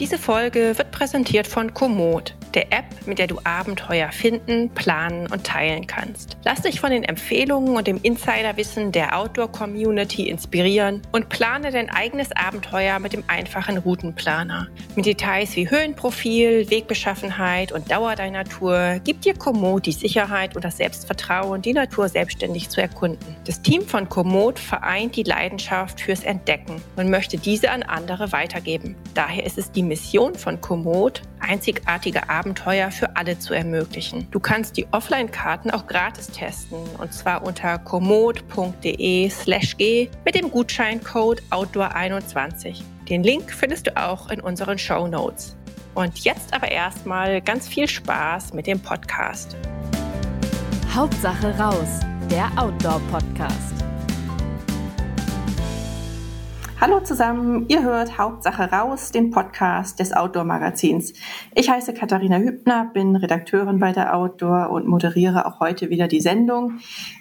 Diese Folge wird präsentiert von Komoot, der App, mit der du Abenteuer finden, planen und teilen kannst. Lass dich von den Empfehlungen und dem Insiderwissen der Outdoor-Community inspirieren und plane dein eigenes Abenteuer mit dem einfachen Routenplaner. Mit Details wie Höhenprofil, Wegbeschaffenheit und Dauer deiner Tour gibt dir Komoot die Sicherheit und das Selbstvertrauen, die Natur selbstständig zu erkunden. Das Team von Komoot vereint die Leidenschaft fürs Entdecken und möchte diese an andere weitergeben. Daher ist es die Mission von Komoot, einzigartige Abenteuer für alle zu ermöglichen. Du kannst die Offline-Karten auch gratis testen und zwar unter komoot.de/g mit dem Gutscheincode Outdoor21. Den Link findest du auch in unseren Show Notes. Und jetzt aber erstmal ganz viel Spaß mit dem Podcast. Hauptsache raus, der Outdoor-Podcast. Hallo zusammen, ihr hört Hauptsache raus, den Podcast des Outdoor-Magazins. Ich heiße Katharina Hübner, bin Redakteurin bei der Outdoor und moderiere auch heute wieder die Sendung,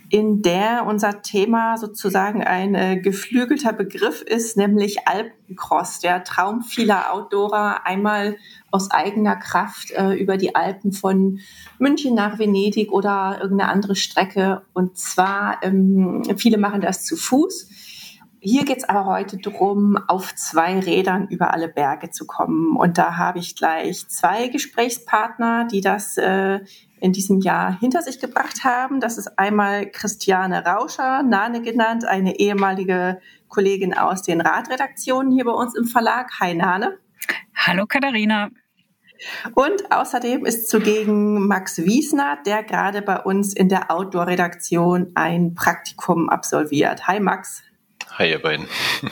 in der unser Thema sozusagen ein äh, geflügelter Begriff ist, nämlich Alpencross, der Traum vieler Outdoorer, einmal aus eigener Kraft äh, über die Alpen von München nach Venedig oder irgendeine andere Strecke. Und zwar, ähm, viele machen das zu Fuß hier geht es aber heute darum, auf zwei Rädern über alle Berge zu kommen. Und da habe ich gleich zwei Gesprächspartner, die das äh, in diesem Jahr hinter sich gebracht haben. Das ist einmal Christiane Rauscher, Nane genannt, eine ehemalige Kollegin aus den Radredaktionen hier bei uns im Verlag. Hi Nane. Hallo Katharina. Und außerdem ist zugegen Max Wiesner, der gerade bei uns in der Outdoor-Redaktion ein Praktikum absolviert. Hi Max. Hi, ihr beiden.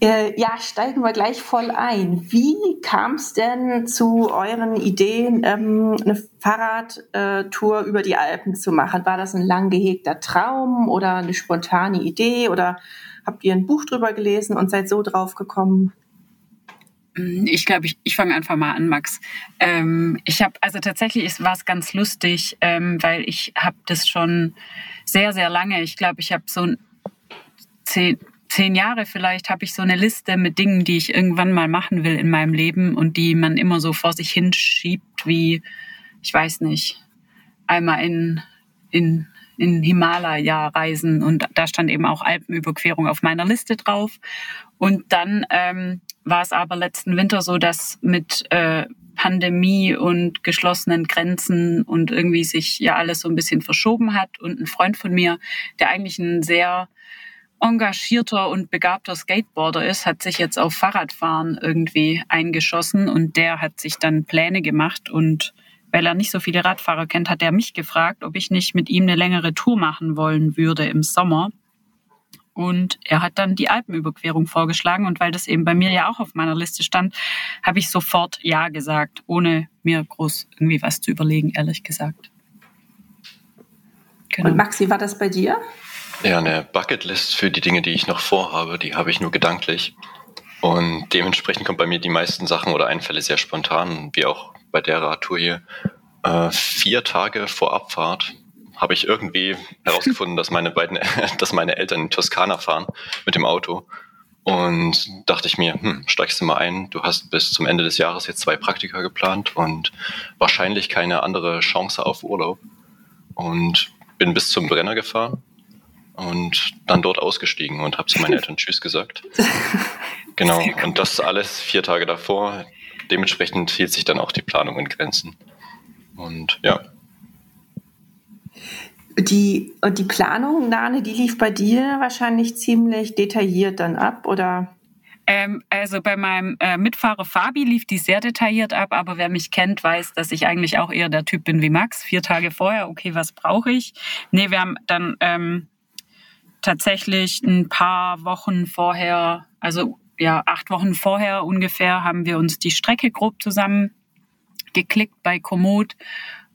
Äh, ja, steigen wir gleich voll ein. Wie kam es denn zu euren Ideen, ähm, eine Fahrradtour über die Alpen zu machen? War das ein lang gehegter Traum oder eine spontane Idee oder habt ihr ein Buch drüber gelesen und seid so drauf gekommen? Mm, ich glaube, ich, ich fange einfach mal an, Max. Ähm, ich habe, also tatsächlich war es ganz lustig, ähm, weil ich habe das schon sehr, sehr lange. Ich glaube, ich habe so ein zehn, zehn Jahre vielleicht habe ich so eine Liste mit Dingen, die ich irgendwann mal machen will in meinem Leben und die man immer so vor sich hinschiebt, wie, ich weiß nicht, einmal in, in, in Himalaya reisen und da stand eben auch Alpenüberquerung auf meiner Liste drauf. Und dann ähm, war es aber letzten Winter so, dass mit äh, Pandemie und geschlossenen Grenzen und irgendwie sich ja alles so ein bisschen verschoben hat und ein Freund von mir, der eigentlich ein sehr engagierter und begabter Skateboarder ist, hat sich jetzt auf Fahrradfahren irgendwie eingeschossen und der hat sich dann Pläne gemacht und weil er nicht so viele Radfahrer kennt, hat er mich gefragt, ob ich nicht mit ihm eine längere Tour machen wollen würde im Sommer. Und er hat dann die Alpenüberquerung vorgeschlagen. Und weil das eben bei mir ja auch auf meiner Liste stand, habe ich sofort Ja gesagt, ohne mir groß irgendwie was zu überlegen, ehrlich gesagt. Genau. Und Maxi, war das bei dir? Ja, eine Bucketlist für die Dinge, die ich noch vorhabe, die habe ich nur gedanklich. Und dementsprechend kommt bei mir die meisten Sachen oder Einfälle sehr spontan, wie auch bei der Radtour hier. Äh, vier Tage vor Abfahrt habe ich irgendwie herausgefunden, dass meine beiden, dass meine Eltern in Toskana fahren mit dem Auto. Und dachte ich mir, hm, steigst du mal ein, du hast bis zum Ende des Jahres jetzt zwei Praktika geplant und wahrscheinlich keine andere Chance auf Urlaub. Und bin bis zum Brenner gefahren und dann dort ausgestiegen und habe zu meinen Eltern Tschüss gesagt. Genau, und das alles vier Tage davor. Dementsprechend hielt sich dann auch die Planung in Grenzen. Und ja. Die, und die Planung, Nane, die lief bei dir wahrscheinlich ziemlich detailliert dann ab, oder? Ähm, also bei meinem äh, Mitfahrer Fabi lief die sehr detailliert ab, aber wer mich kennt, weiß, dass ich eigentlich auch eher der Typ bin wie Max. Vier Tage vorher, okay, was brauche ich? Nee, wir haben dann ähm, tatsächlich ein paar Wochen vorher, also ja, acht Wochen vorher ungefähr, haben wir uns die Strecke grob zusammen geklickt bei Komoot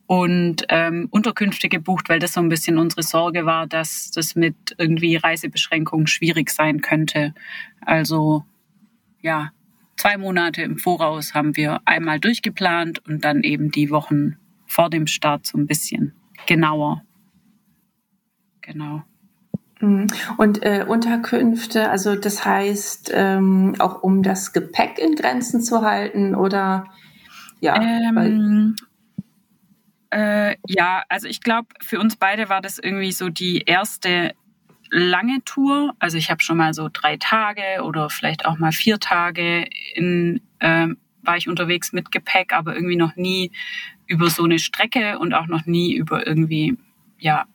und ähm, Unterkünfte gebucht, weil das so ein bisschen unsere Sorge war, dass das mit irgendwie Reisebeschränkungen schwierig sein könnte. Also ja, zwei Monate im Voraus haben wir einmal durchgeplant und dann eben die Wochen vor dem Start so ein bisschen genauer. Genau. Mhm. Und äh, Unterkünfte, also das heißt ähm, auch um das Gepäck in Grenzen zu halten oder ja? Ähm, äh, ja, also ich glaube, für uns beide war das irgendwie so die erste lange Tour. Also ich habe schon mal so drei Tage oder vielleicht auch mal vier Tage in, äh, war ich unterwegs mit Gepäck, aber irgendwie noch nie über so eine Strecke und auch noch nie über irgendwie, ja,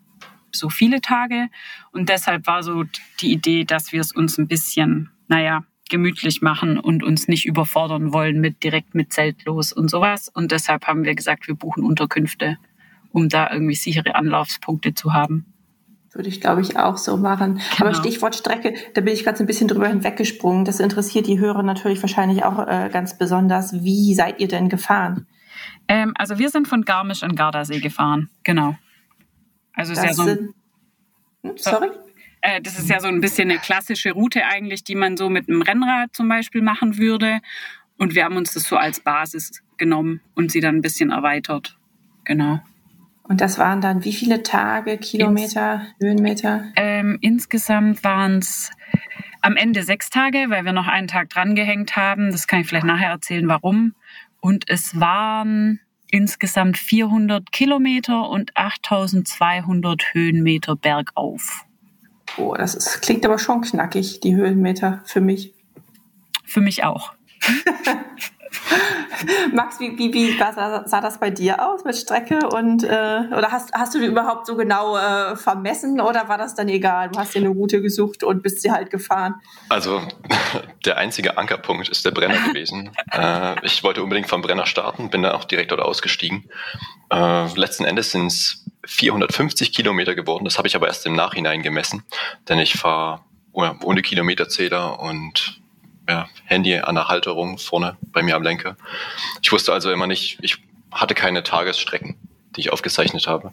so viele Tage. Und deshalb war so die Idee, dass wir es uns ein bisschen, naja, gemütlich machen und uns nicht überfordern wollen mit direkt mit Zelt los und sowas. Und deshalb haben wir gesagt, wir buchen Unterkünfte, um da irgendwie sichere Anlaufspunkte zu haben. Würde ich, glaube ich, auch so machen. Genau. Aber Stichwort Strecke, da bin ich gerade so ein bisschen drüber hinweggesprungen. Das interessiert die Hörer natürlich wahrscheinlich auch äh, ganz besonders. Wie seid ihr denn gefahren? Ähm, also wir sind von Garmisch an Gardasee gefahren, genau. Also das ist ja so ein, hm, Sorry? Äh, das ist ja so ein bisschen eine klassische Route eigentlich, die man so mit einem Rennrad zum Beispiel machen würde. Und wir haben uns das so als Basis genommen und sie dann ein bisschen erweitert. Genau. Und das waren dann wie viele Tage, Kilometer, Ins, Höhenmeter? Ähm, insgesamt waren es am Ende sechs Tage, weil wir noch einen Tag drangehängt haben. Das kann ich vielleicht nachher erzählen, warum. Und es waren insgesamt 400 Kilometer und 8200 Höhenmeter bergauf. Oh, das ist, klingt aber schon knackig, die Höhenmeter für mich. Für mich auch. Max, wie, wie, wie sah, sah, das bei dir aus mit Strecke? Und, äh, oder hast, hast du die überhaupt so genau äh, vermessen oder war das dann egal? Du hast dir eine Route gesucht und bist sie halt gefahren. Also der einzige Ankerpunkt ist der Brenner gewesen. äh, ich wollte unbedingt vom Brenner starten, bin dann auch direkt dort ausgestiegen. Äh, letzten Endes sind es 450 Kilometer geworden. Das habe ich aber erst im Nachhinein gemessen, denn ich fahre ohne Kilometerzähler und ja, Handy an der Halterung vorne bei mir am Lenker. Ich wusste also immer nicht, ich hatte keine Tagesstrecken, die ich aufgezeichnet habe.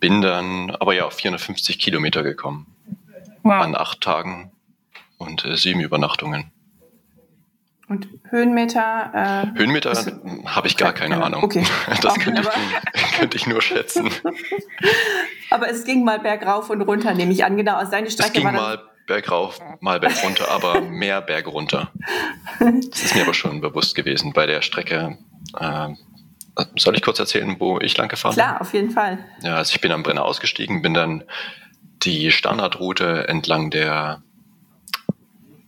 Bin dann aber ja auf 450 Kilometer gekommen. Wow. An acht Tagen und äh, sieben Übernachtungen. Und Höhenmeter? Äh, Höhenmeter habe ich gar keine Ahnung. Okay. Das könnte ich, könnte ich, nur schätzen. aber es ging mal bergauf und runter, nehme ich an. Genau, aus deiner Strecke es ging war mal bergauf, mal bergunter, aber mehr bergunter. Das ist mir aber schon bewusst gewesen bei der Strecke. Äh, soll ich kurz erzählen, wo ich lang gefahren bin? Klar, auf jeden Fall. Ja, also ich bin am Brenner ausgestiegen, bin dann die Standardroute entlang der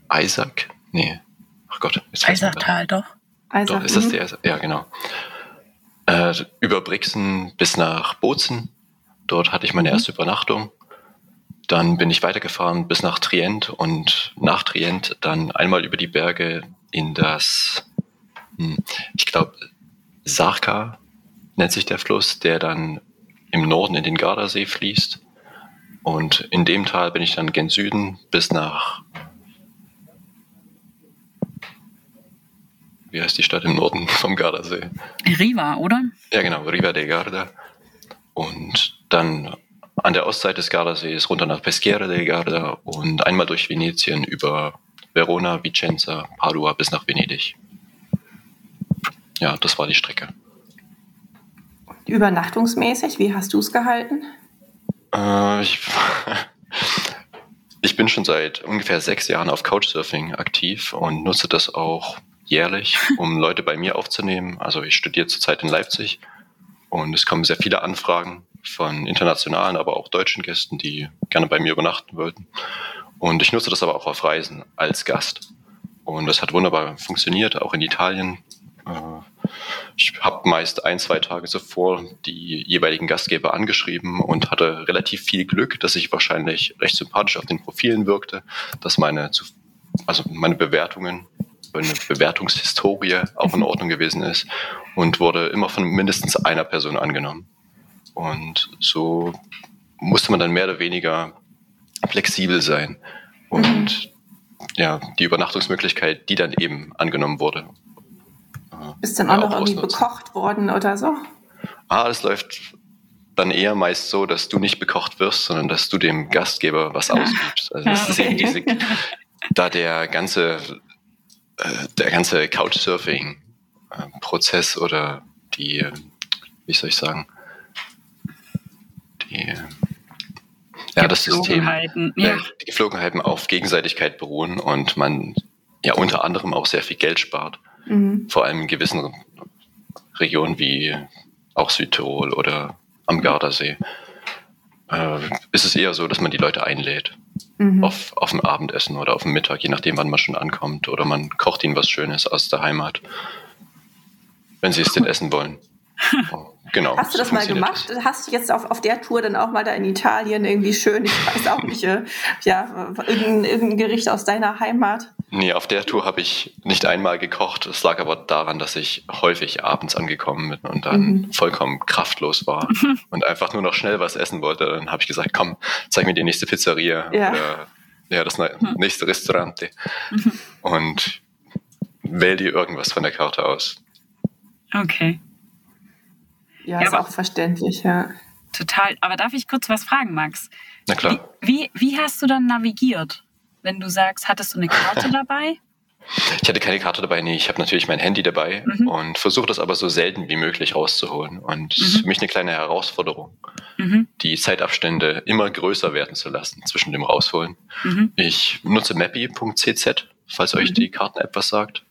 Eisack, nee, ach Gott, ist Eisacktal, doch. Eisack, doch, ist das mhm. der, ja genau. Äh, über Brixen bis nach Bozen. Dort hatte ich meine mhm. erste Übernachtung. Dann bin ich weitergefahren bis nach Trient und nach Trient dann einmal über die Berge in das, hm, ich glaube, Sarka nennt sich der Fluss, der dann im Norden in den Gardasee fließt. Und in dem Tal bin ich dann gen Süden bis nach, wie heißt die Stadt im Norden vom Gardasee? Riva, oder? Ja, genau, Riva de Garda. Und dann an der Ostseite des Gardasees runter nach Peschiera del Garda und einmal durch Venetien über Verona, Vicenza, Padua bis nach Venedig. Ja, das war die Strecke. Übernachtungsmäßig, wie hast du es gehalten? Äh, ich, ich bin schon seit ungefähr sechs Jahren auf Couchsurfing aktiv und nutze das auch jährlich, um Leute bei mir aufzunehmen. Also ich studiere zurzeit in Leipzig und es kommen sehr viele Anfragen von internationalen, aber auch deutschen Gästen, die gerne bei mir übernachten wollten. Und ich nutze das aber auch auf Reisen als Gast. Und das hat wunderbar funktioniert, auch in Italien. Äh, ich habe meist ein, zwei Tage zuvor die jeweiligen Gastgeber angeschrieben und hatte relativ viel Glück, dass ich wahrscheinlich recht sympathisch auf den Profilen wirkte, dass meine, also meine Bewertungen, meine Bewertungshistorie auch in Ordnung gewesen ist und wurde immer von mindestens einer Person angenommen. Und so musste man dann mehr oder weniger flexibel sein. Und mhm. ja, die Übernachtungsmöglichkeit, die dann eben angenommen wurde. Ist dann auch noch irgendwie bekocht worden oder so? Ah, das läuft dann eher meist so, dass du nicht bekocht wirst, sondern dass du dem Gastgeber was ausgibst. Also das ist eben diese, da der ganze, äh, der ganze Couchsurfing-Prozess oder die, wie soll ich sagen, die, ja, das System, ja. die Geflogenheiten auf Gegenseitigkeit beruhen und man ja unter anderem auch sehr viel Geld spart. Mhm. Vor allem in gewissen Regionen wie auch Südtirol oder am Gardasee äh, ist es eher so, dass man die Leute einlädt mhm. auf, auf ein Abendessen oder auf den Mittag, je nachdem, wann man schon ankommt. Oder man kocht ihnen was Schönes aus der Heimat, wenn sie es denn essen wollen. Genau. Hast du das mal gemacht? Das. Hast du jetzt auf, auf der Tour dann auch mal da in Italien irgendwie schön, ich weiß auch nicht, äh, ja, irgendein, irgendein Gericht aus deiner Heimat? Nee, auf der Tour habe ich nicht einmal gekocht. Es lag aber daran, dass ich häufig abends angekommen bin und dann mhm. vollkommen kraftlos war und einfach nur noch schnell was essen wollte. Dann habe ich gesagt, komm, zeig mir die nächste Pizzeria ja. oder ja, das mhm. nächste Restaurante mhm. und wähl dir irgendwas von der Karte aus. Okay. Ja, ja ist auch verständlich, ja. Total. Aber darf ich kurz was fragen, Max? Na klar. Wie, wie, wie hast du dann navigiert? wenn du sagst, hattest du eine Karte dabei? Ich hatte keine Karte dabei, nee. Ich habe natürlich mein Handy dabei mhm. und versuche das aber so selten wie möglich rauszuholen. Und mhm. für mich eine kleine Herausforderung, mhm. die Zeitabstände immer größer werden zu lassen zwischen dem Rausholen. Mhm. Ich nutze mappy.cz, falls euch mhm. die Karten-App was sagt.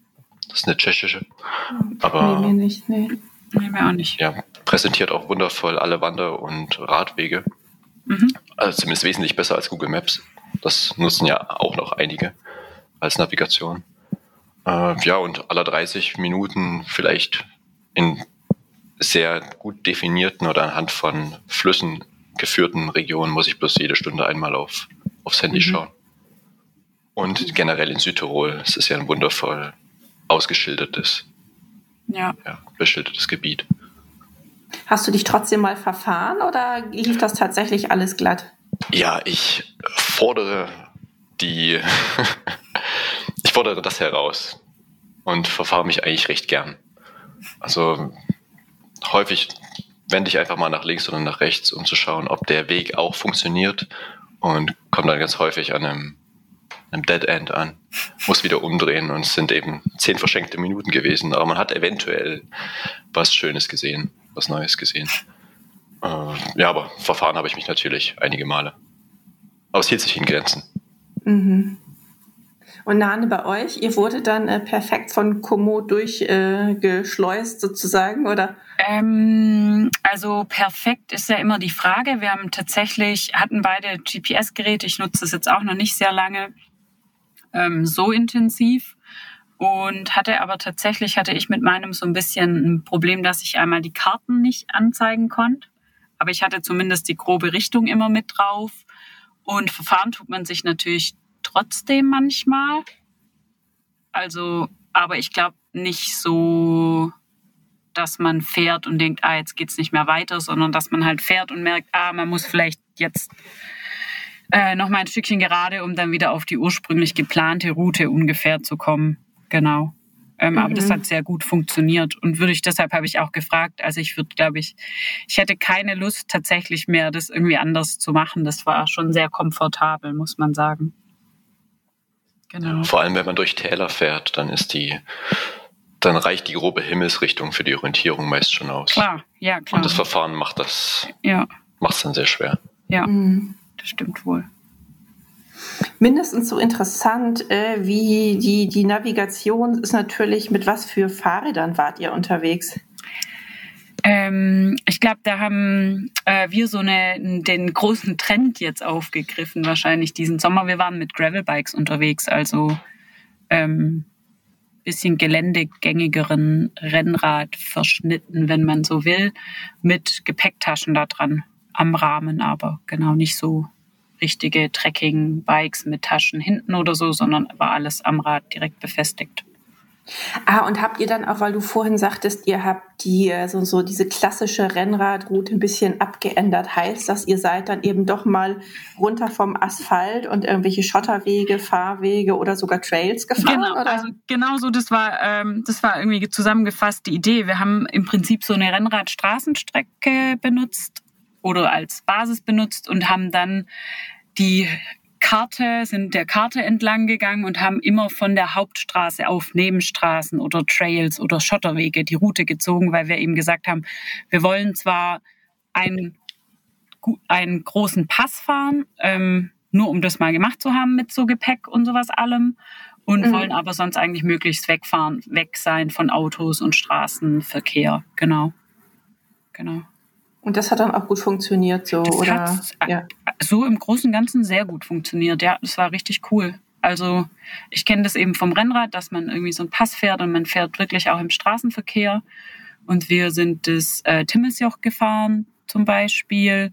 Das ist eine tschechische. Aber nee, mir nicht, nee. Nee, mir auch nicht. Ja, präsentiert auch wundervoll alle Wander- und Radwege. Mhm. Also zumindest wesentlich besser als Google Maps. Das nutzen ja auch noch einige als Navigation. Äh, ja, und aller 30 Minuten vielleicht in sehr gut definierten oder anhand von Flüssen geführten Regionen muss ich bloß jede Stunde einmal auf, aufs Handy mhm. schauen. Und generell in Südtirol, es ist ja ein wundervoll ausgeschildertes, ja. Ja, beschildertes Gebiet. Hast du dich trotzdem mal verfahren oder lief das tatsächlich alles glatt? Ja, ich fordere die, ich fordere das heraus und verfahre mich eigentlich recht gern. Also häufig wende ich einfach mal nach links oder nach rechts, um zu schauen, ob der Weg auch funktioniert und komme dann ganz häufig an einem, einem Dead End an, muss wieder umdrehen und es sind eben zehn verschenkte Minuten gewesen, aber man hat eventuell was Schönes gesehen, was Neues gesehen. Äh, ja, aber verfahren habe ich mich natürlich einige Male. Aber es hielt sich in Grenzen. Mhm. Und Nane, bei euch, ihr wurde dann äh, perfekt von Komoot durchgeschleust äh, sozusagen, oder? Ähm, also perfekt ist ja immer die Frage. Wir haben tatsächlich, hatten beide GPS-Geräte, ich nutze das jetzt auch noch nicht sehr lange, ähm, so intensiv. Und hatte aber tatsächlich, hatte ich mit meinem so ein bisschen ein Problem, dass ich einmal die Karten nicht anzeigen konnte aber ich hatte zumindest die grobe Richtung immer mit drauf. Und verfahren tut man sich natürlich trotzdem manchmal. Also, aber ich glaube nicht so, dass man fährt und denkt, ah, jetzt geht's nicht mehr weiter, sondern dass man halt fährt und merkt, ah, man muss vielleicht jetzt äh, noch mal ein Stückchen gerade, um dann wieder auf die ursprünglich geplante Route ungefähr zu kommen. Genau. Ähm, mhm. Aber das mhm. hat sehr gut funktioniert und würde ich deshalb habe ich auch gefragt. Also ich würde, glaube ich, ich hätte keine Lust tatsächlich mehr, das irgendwie anders zu machen. Das war schon sehr komfortabel, muss man sagen. Genau. Ja, vor allem, wenn man durch Täler fährt, dann ist die, dann reicht die grobe Himmelsrichtung für die Orientierung meist schon aus. Klar, ja klar. Und das Verfahren macht das, ja. macht es dann sehr schwer. Ja, mhm. das stimmt wohl mindestens so interessant äh, wie die, die Navigation ist natürlich, mit was für Fahrrädern wart ihr unterwegs? Ähm, ich glaube, da haben äh, wir so eine, den großen Trend jetzt aufgegriffen, wahrscheinlich diesen Sommer. Wir waren mit Gravelbikes unterwegs, also ähm, bisschen geländegängigeren Rennrad verschnitten, wenn man so will, mit Gepäcktaschen da dran am Rahmen, aber genau nicht so richtige Trekking-Bikes mit Taschen hinten oder so, sondern war alles am Rad direkt befestigt. Ah, und habt ihr dann auch, weil du vorhin sagtest, ihr habt die äh, so, so diese klassische Rennradroute ein bisschen abgeändert, heißt das, ihr seid dann eben doch mal runter vom Asphalt und irgendwelche Schotterwege, Fahrwege oder sogar Trails gefahren? Genau, oder? also genau so, das war, ähm, das war irgendwie zusammengefasst die Idee. Wir haben im Prinzip so eine Rennradstraßenstrecke benutzt oder als Basis benutzt und haben dann die Karte, sind der Karte entlang gegangen und haben immer von der Hauptstraße auf Nebenstraßen oder Trails oder Schotterwege die Route gezogen, weil wir eben gesagt haben, wir wollen zwar ein einen großen Pass fahren, ähm, nur um das mal gemacht zu haben mit so Gepäck und sowas allem. Und mhm. wollen aber sonst eigentlich möglichst wegfahren, weg sein von Autos und Straßenverkehr. Genau. Genau. Und das hat dann auch gut funktioniert, so, das oder? Hat, ja. So im Großen und Ganzen sehr gut funktioniert. Ja, das war richtig cool. Also ich kenne das eben vom Rennrad, dass man irgendwie so einen Pass fährt und man fährt wirklich auch im Straßenverkehr. Und wir sind das äh, Timmelsjoch gefahren zum Beispiel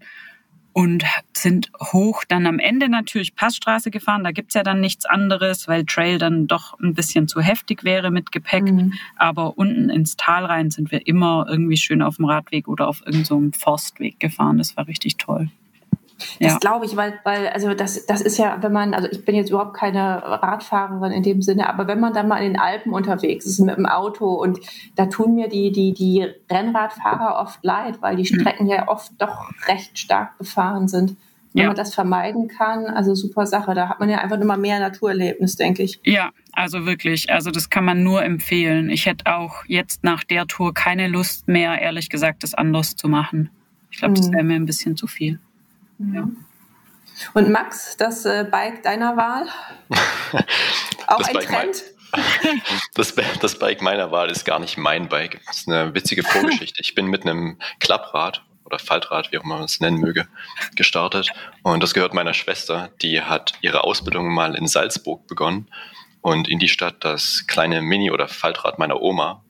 und sind hoch dann am Ende natürlich Passstraße gefahren. Da gibt's ja dann nichts anderes, weil Trail dann doch ein bisschen zu heftig wäre mit Gepäck. Mhm. Aber unten ins Tal rein sind wir immer irgendwie schön auf dem Radweg oder auf irgendeinem so Forstweg gefahren. Das war richtig toll. Das ja. glaube ich, weil, weil, also das, das ist ja, wenn man, also ich bin jetzt überhaupt keine Radfahrerin in dem Sinne, aber wenn man dann mal in den Alpen unterwegs ist mit dem Auto und da tun mir die, die, die Rennradfahrer oft leid, weil die hm. Strecken mhm. ja oft doch recht stark befahren sind. Wenn ja. man das vermeiden kann, also super Sache. Da hat man ja einfach immer mehr Naturerlebnis, denke ich. Ja, also wirklich. Also das kann man nur empfehlen. Ich hätte auch jetzt nach der Tour keine Lust mehr, ehrlich gesagt, das anders zu machen. Ich glaube, das hm. wäre mir ein bisschen zu viel. Ja. Und Max, das äh, Bike deiner Wahl? Auch das ein Bike Trend? Das, das, Bike meiner Wahl ist gar nicht mein Bike. Das ist eine witzige Vorgeschichte. Ich bin mit einem Klapprad oder Faltrad, wie auch immer man es nennen möge, gestartet. Und das gehört meiner Schwester. Die hat ihre Ausbildung mal in Salzburg begonnen und in die Stadt das kleine Mini- oder Faltrad meiner Oma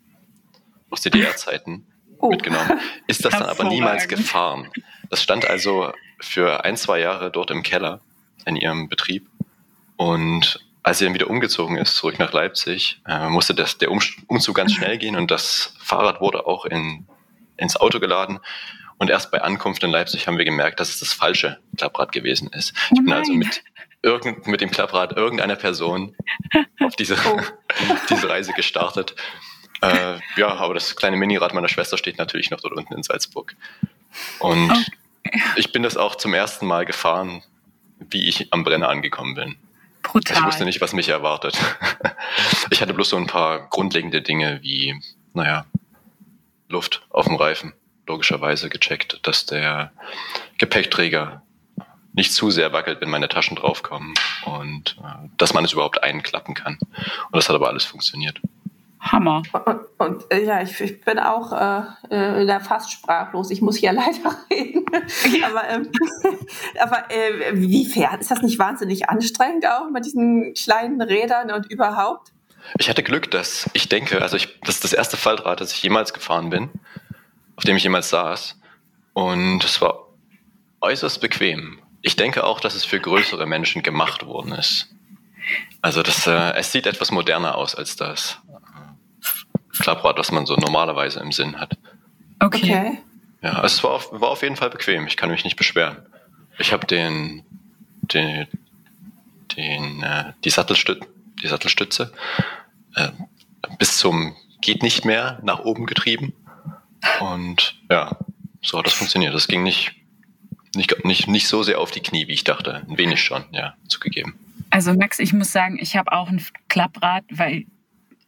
aus DDR-Zeiten oh. mitgenommen. Ist das dann aber niemals gefahren. Das stand also für ein, zwei Jahre dort im Keller in ihrem Betrieb. Und als sie dann wieder umgezogen ist, zurück nach Leipzig, äh, musste das, der Umzug ganz schnell gehen und das Fahrrad wurde auch in, ins Auto geladen. Und erst bei Ankunft in Leipzig haben wir gemerkt, dass es das falsche Klapprad gewesen ist. Ich bin also mit, irgend, mit dem Klapprad irgendeiner Person auf diese, oh. diese Reise gestartet. Äh, ja, aber das kleine Minirad meiner Schwester steht natürlich noch dort unten in Salzburg. Und okay. Ich bin das auch zum ersten Mal gefahren, wie ich am Brenner angekommen bin. Brutal. Ich wusste nicht, was mich erwartet. Ich hatte bloß so ein paar grundlegende Dinge wie, naja, Luft auf dem Reifen. Logischerweise gecheckt, dass der Gepäckträger nicht zu sehr wackelt, wenn meine Taschen draufkommen und äh, dass man es überhaupt einklappen kann. Und das hat aber alles funktioniert. Hammer. Und, und äh, ja, ich, ich, bin auch äh, äh, fast sprachlos. Ich muss hier leider reden. aber ähm, aber äh, wie fährt? Ist das nicht wahnsinnig anstrengend auch mit diesen kleinen Rädern und überhaupt? Ich hatte Glück, dass ich denke, also ich, das ist das erste Faltrad, das ich jemals gefahren bin, auf dem ich jemals saß. Und es war äußerst bequem. Ich denke auch, dass es für größere Menschen gemacht worden ist. Also das, äh, es sieht etwas moderner aus als das. Klapprad, was man so normalerweise im Sinn hat. Okay. okay. Ja, also es war auf, war auf jeden Fall bequem. Ich kann mich nicht beschweren. Ich habe den, den, den, äh, die, Sattelstüt die Sattelstütze äh, bis zum geht nicht mehr nach oben getrieben. Und ja, so hat das funktioniert. Das ging nicht, nicht, nicht, nicht so sehr auf die Knie, wie ich dachte. Ein wenig schon, ja, zugegeben. Also Max, ich muss sagen, ich habe auch ein Klapprad, weil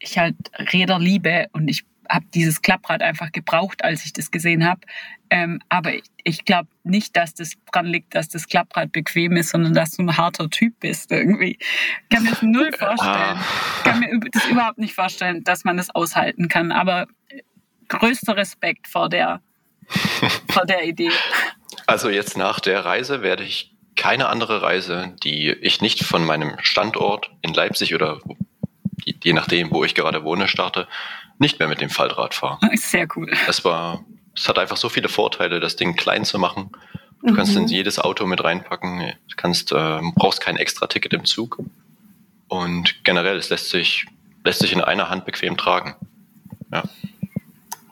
ich halt Räder liebe und ich habe dieses Klapprad einfach gebraucht, als ich das gesehen habe. Ähm, aber ich, ich glaube nicht, dass das dran liegt, dass das Klapprad bequem ist, sondern dass du ein harter Typ bist irgendwie. Ich kann mir das null vorstellen. Ich kann mir das überhaupt nicht vorstellen, dass man das aushalten kann. Aber größter Respekt vor der, vor der Idee. Also jetzt nach der Reise werde ich keine andere Reise, die ich nicht von meinem Standort in Leipzig oder je nachdem, wo ich gerade wohne, starte, nicht mehr mit dem Faltrad fahre. Sehr cool. Es war, es hat einfach so viele Vorteile, das Ding klein zu machen. Du mhm. kannst in jedes Auto mit reinpacken. Du kannst, äh, brauchst kein extra Ticket im Zug. Und generell, es lässt sich, lässt sich in einer Hand bequem tragen. Ja.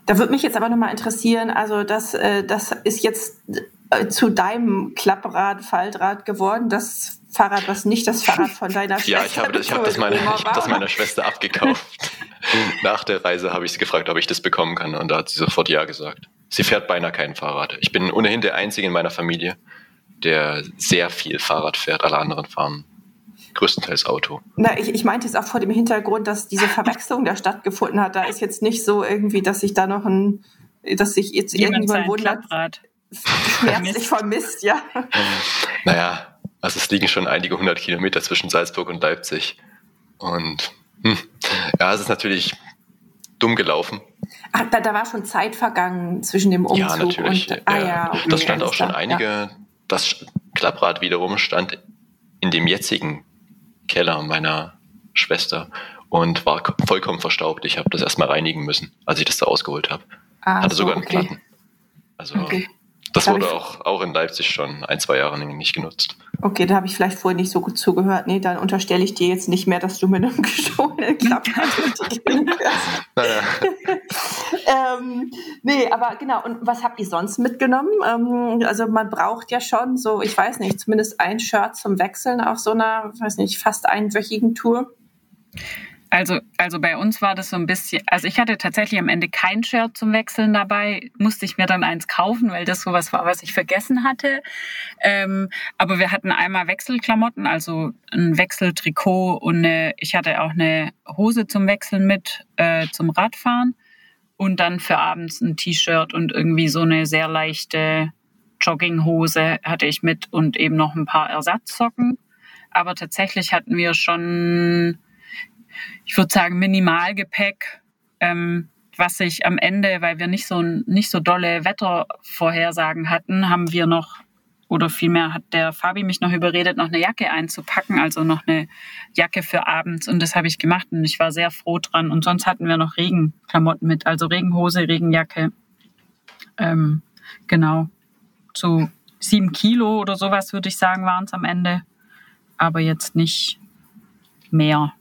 Da würde mich jetzt aber nochmal interessieren, also das, äh, das ist jetzt äh, zu deinem Klapprad, Faltrad geworden, das Fahrrad, was nicht das Fahrrad von deiner Schwester Ja, ich habe das, ich hab das, meine, ich hab das meiner Schwester abgekauft. Nach der Reise habe ich sie gefragt, ob ich das bekommen kann und da hat sie sofort ja gesagt. Sie fährt beinahe kein Fahrrad. Ich bin ohnehin der Einzige in meiner Familie, der sehr viel Fahrrad fährt. Alle anderen fahren größtenteils Auto. Na, ich, ich meinte es auch vor dem Hintergrund, dass diese Verwechslung da stattgefunden hat. Da ist jetzt nicht so irgendwie, dass sich da noch ein, dass sich jetzt Jemand irgendwann wundert. Klapprad schmerzlich vermisst, ja. Naja, also es liegen schon einige hundert Kilometer zwischen Salzburg und Leipzig. Und hm, ja, es ist natürlich dumm gelaufen. Ach, da, da war schon Zeit vergangen zwischen dem Umzug ja, natürlich. und ah, ja, okay, das stand auch schon da, einige. Ja. Das Klapprad wiederum stand in dem jetzigen Keller meiner Schwester und war vollkommen verstaubt. Ich habe das erstmal reinigen müssen, als ich das da ausgeholt habe. Ah, Hatte so, sogar einen okay. Platten. Also okay. Das wurde auch, auch in Leipzig schon ein, zwei Jahre nicht genutzt. Okay, da habe ich vielleicht vorher nicht so gut zugehört. Nee, dann unterstelle ich dir jetzt nicht mehr, dass du mit einem gestohlenen Klapprad drin naja. ähm, nee, aber genau. Und was habt ihr sonst mitgenommen? Ähm, also man braucht ja schon so, ich weiß nicht, zumindest ein Shirt zum Wechseln auf so einer, weiß nicht, fast einwöchigen Tour. Also, also bei uns war das so ein bisschen, also ich hatte tatsächlich am Ende kein Shirt zum Wechseln dabei, musste ich mir dann eins kaufen, weil das sowas war, was ich vergessen hatte. Ähm, aber wir hatten einmal Wechselklamotten, also ein Wechseltrikot und eine, ich hatte auch eine Hose zum Wechseln mit äh, zum Radfahren und dann für abends ein T-Shirt und irgendwie so eine sehr leichte Jogginghose hatte ich mit und eben noch ein paar Ersatzsocken. Aber tatsächlich hatten wir schon ich würde sagen, Minimalgepäck, ähm, was sich am Ende, weil wir nicht so, nicht so dolle Wettervorhersagen hatten, haben wir noch, oder vielmehr hat der Fabi mich noch überredet, noch eine Jacke einzupacken, also noch eine Jacke für abends. Und das habe ich gemacht und ich war sehr froh dran. Und sonst hatten wir noch Regenklamotten mit, also Regenhose, Regenjacke. Ähm, genau. So sieben Kilo oder sowas, würde ich sagen, waren es am Ende. Aber jetzt nicht mehr.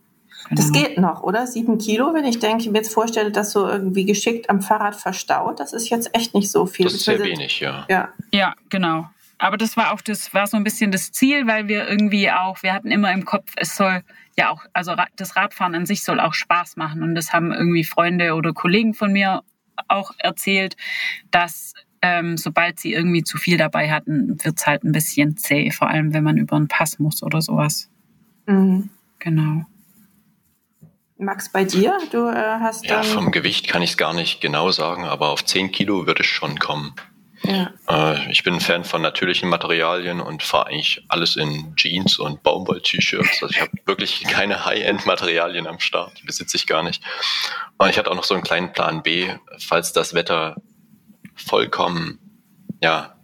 Genau. Das geht noch, oder? Sieben Kilo, wenn ich denke, mir jetzt vorstelle, das so irgendwie geschickt am Fahrrad verstaut, das ist jetzt echt nicht so viel. Das ist sehr wenig, ja. Ja, ja genau. Aber das war auch das war so ein bisschen das Ziel, weil wir irgendwie auch, wir hatten immer im Kopf, es soll ja auch, also das Radfahren an sich soll auch Spaß machen. Und das haben irgendwie Freunde oder Kollegen von mir auch erzählt, dass ähm, sobald sie irgendwie zu viel dabei hatten, wird es halt ein bisschen zäh, vor allem wenn man über einen Pass muss oder sowas. Mhm. Genau. Max, bei dir? Du äh, hast. Ja, vom Gewicht kann ich es gar nicht genau sagen, aber auf 10 Kilo würde es schon kommen. Ja. Äh, ich bin ein Fan von natürlichen Materialien und fahre eigentlich alles in Jeans und Baumwoll-T-Shirts. Also ich habe wirklich keine High-End-Materialien am Start, die besitze ich gar nicht. Und ich hatte auch noch so einen kleinen Plan B, falls das Wetter vollkommen ja,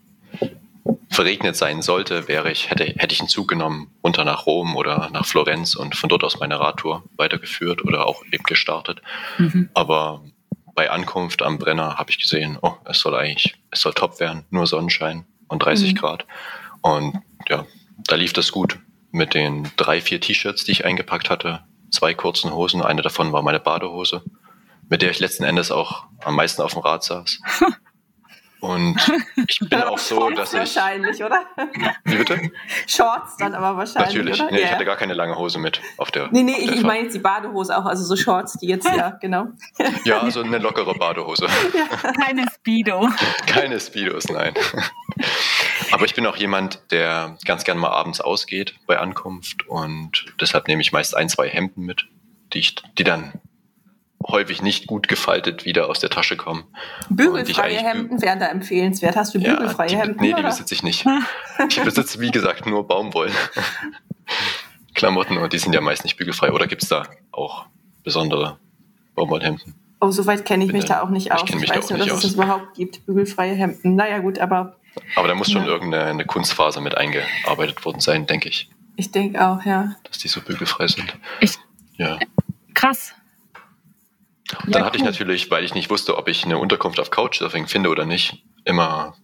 verregnet sein sollte, wäre ich, hätte, hätte ich einen Zug genommen, runter nach Rom oder nach Florenz und von dort aus meine Radtour weitergeführt oder auch eben gestartet. Mhm. Aber bei Ankunft am Brenner habe ich gesehen, oh, es soll eigentlich, es soll top werden, nur Sonnenschein und 30 mhm. Grad. Und ja, da lief das gut mit den drei, vier T-Shirts, die ich eingepackt hatte, zwei kurzen Hosen, eine davon war meine Badehose, mit der ich letzten Endes auch am meisten auf dem Rad saß. Und ich bin auch so, dass ich. Wahrscheinlich, oder? Wie bitte? Shorts dann aber wahrscheinlich. Natürlich. Oder? Nee, yeah. ich hatte gar keine lange Hose mit auf der. Nee, nee, ich, ich meine jetzt die Badehose auch, also so Shorts, die jetzt, ja, genau. Ja, also eine lockere Badehose. Ja. Keine Speedo. Keine Speedos, nein. Aber ich bin auch jemand, der ganz gern mal abends ausgeht bei Ankunft und deshalb nehme ich meist ein, zwei Hemden mit, die ich, die dann häufig nicht gut gefaltet wieder aus der Tasche kommen. Bügelfreie Hemden wären da empfehlenswert. Hast du bügelfreie ja, die, Hemden? Nee, die besitze ich nicht. Ich besitze, wie gesagt, nur Baumwoll. Klamotten und die sind ja meist nicht bügelfrei. Oder gibt es da auch besondere Baumwollhemden? Oh, soweit kenne ich mich da auch nicht aus. Ich, ich weiß nur, dass aus. es das überhaupt gibt, bügelfreie Hemden. Naja, gut, aber. Aber da muss schon ja. irgendeine Kunstfaser mit eingearbeitet worden sein, denke ich. Ich denke auch, ja. Dass die so bügelfrei sind. Ich, ja. Krass. Und dann ja, hatte ich natürlich, weil ich nicht wusste, ob ich eine Unterkunft auf Couchsurfing finde oder nicht, immer,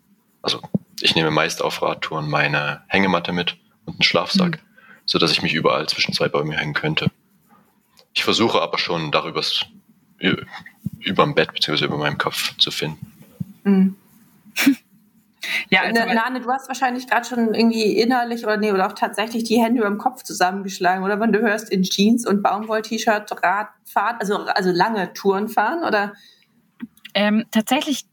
also ich nehme meist auf Radtouren meine Hängematte mit und einen Schlafsack, mhm. so dass ich mich überall zwischen zwei Bäume hängen könnte. Ich versuche aber schon darüber über dem Bett bzw. über meinem Kopf zu finden. Mhm. Ja, also Nane, du hast wahrscheinlich gerade schon irgendwie innerlich oder nee, oder auch tatsächlich die Hände über dem Kopf zusammengeschlagen, oder wenn du hörst in Jeans und Baumwoll-T-Shirt Radfahren, also, also lange Touren fahren, oder? Ähm, tatsächlich,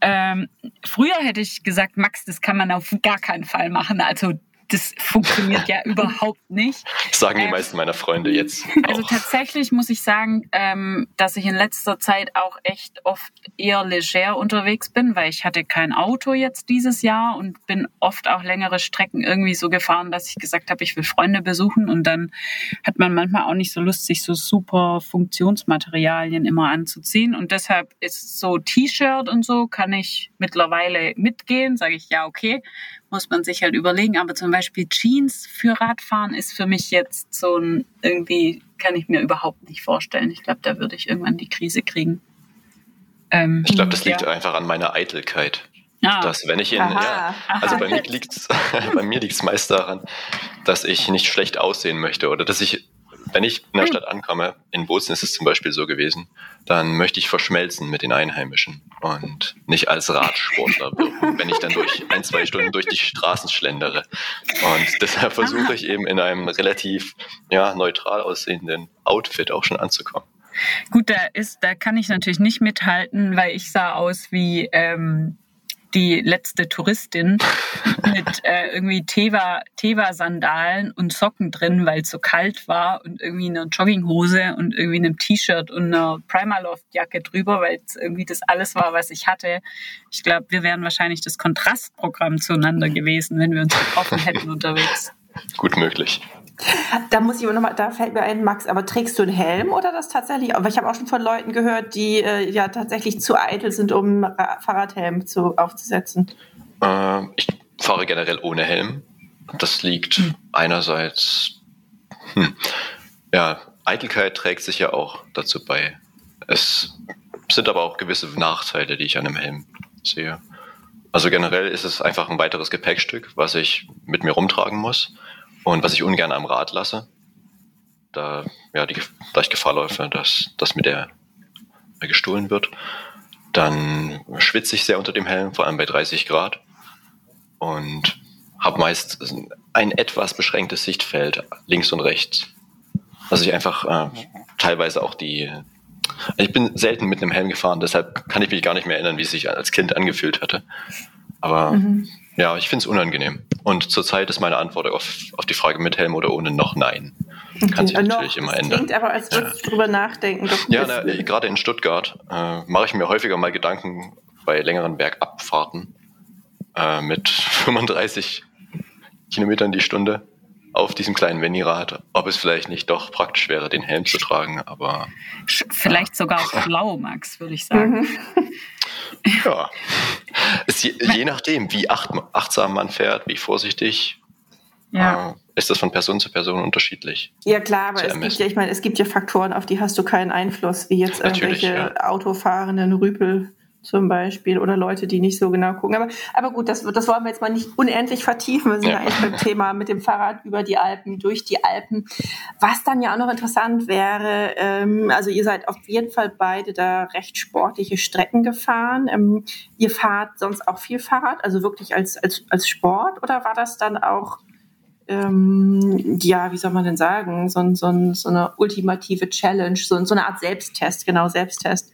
ähm, früher hätte ich gesagt, Max, das kann man auf gar keinen Fall machen. Also das funktioniert ja überhaupt nicht. Das sagen die ähm, meisten meiner Freunde jetzt. Also tatsächlich muss ich sagen, ähm, dass ich in letzter Zeit auch echt oft eher leger unterwegs bin, weil ich hatte kein Auto jetzt dieses Jahr und bin oft auch längere Strecken irgendwie so gefahren, dass ich gesagt habe, ich will Freunde besuchen und dann hat man manchmal auch nicht so Lust, sich so super Funktionsmaterialien immer anzuziehen und deshalb ist so T-Shirt und so kann ich mittlerweile mitgehen, sage ich ja okay muss man sich halt überlegen. Aber zum Beispiel Jeans für Radfahren ist für mich jetzt so ein, irgendwie kann ich mir überhaupt nicht vorstellen. Ich glaube, da würde ich irgendwann die Krise kriegen. Ähm, ich glaube, das liegt ja. einfach an meiner Eitelkeit. Ah. Dass wenn ich in, ja, also bei mir liegt's, bei mir liegt's meist daran, dass ich nicht schlecht aussehen möchte oder dass ich wenn ich in der Stadt ankomme, in Bozen ist es zum Beispiel so gewesen, dann möchte ich verschmelzen mit den Einheimischen und nicht als Radsportler wirken, wenn ich dann durch ein, zwei Stunden durch die Straßen schlendere. Und deshalb versuche ich eben in einem relativ ja, neutral aussehenden Outfit auch schon anzukommen. Gut, da ist, da kann ich natürlich nicht mithalten, weil ich sah aus wie ähm, die letzte Touristin mit äh, irgendwie Teva, Teva-Sandalen und Socken drin, weil es so kalt war und irgendwie einer Jogginghose und irgendwie einem T-Shirt und einer Primaloft-Jacke drüber, weil es irgendwie das alles war, was ich hatte. Ich glaube, wir wären wahrscheinlich das Kontrastprogramm zueinander gewesen, wenn wir uns getroffen hätten unterwegs. Gut möglich. Da muss ich aber nochmal, da fällt mir ein, Max, aber trägst du einen Helm oder das tatsächlich? Aber ich habe auch schon von Leuten gehört, die äh, ja tatsächlich zu eitel sind, um Fahrradhelm zu, aufzusetzen. Äh, ich fahre generell ohne Helm. Das liegt hm. einerseits, hm, ja, Eitelkeit trägt sich ja auch dazu bei. Es sind aber auch gewisse Nachteile, die ich an einem Helm sehe. Also generell ist es einfach ein weiteres Gepäckstück, was ich mit mir rumtragen muss. Und was ich ungern am Rad lasse, da, ja, die, da ich Gefahr läufe, dass, dass mir der gestohlen wird, dann schwitze ich sehr unter dem Helm, vor allem bei 30 Grad. Und habe meist ein etwas beschränktes Sichtfeld links und rechts. Also ich einfach äh, teilweise auch die. Ich bin selten mit einem Helm gefahren, deshalb kann ich mich gar nicht mehr erinnern, wie es sich als Kind angefühlt hatte. Aber mhm. Ja, ich finde es unangenehm. Und zurzeit ist meine Antwort auf, auf die Frage mit Helm oder ohne noch nein. Kann sich natürlich noch, immer ändern. Klingt aber, als würdest du drüber nachdenken. ja, na, gerade in Stuttgart äh, mache ich mir häufiger mal Gedanken bei längeren Bergabfahrten äh, mit 35 Kilometern die Stunde auf diesem kleinen Venirad, ob es vielleicht nicht doch praktisch wäre, den Helm zu tragen, aber. Vielleicht ja. sogar blau, Max, würde ich sagen. Mhm. Ja. Je, je, nachdem, wie acht, achtsam man fährt, wie vorsichtig, ja. äh, ist das von Person zu Person unterschiedlich. Ja klar, aber es gibt ja, ich meine, es gibt ja Faktoren, auf die hast du keinen Einfluss, wie jetzt Natürlich, irgendwelche ja. autofahrenden Rüpel zum Beispiel oder Leute, die nicht so genau gucken. Aber, aber gut, das, das wollen wir jetzt mal nicht unendlich vertiefen. Wir sind ja, eigentlich beim Thema mit dem Fahrrad über die Alpen, durch die Alpen. Was dann ja auch noch interessant wäre, ähm, also ihr seid auf jeden Fall beide da recht sportliche Strecken gefahren. Ähm, ihr fahrt sonst auch viel Fahrrad, also wirklich als, als, als Sport oder war das dann auch ähm, ja, wie soll man denn sagen, so, so, so eine ultimative Challenge, so, so eine Art Selbsttest, genau, Selbsttest.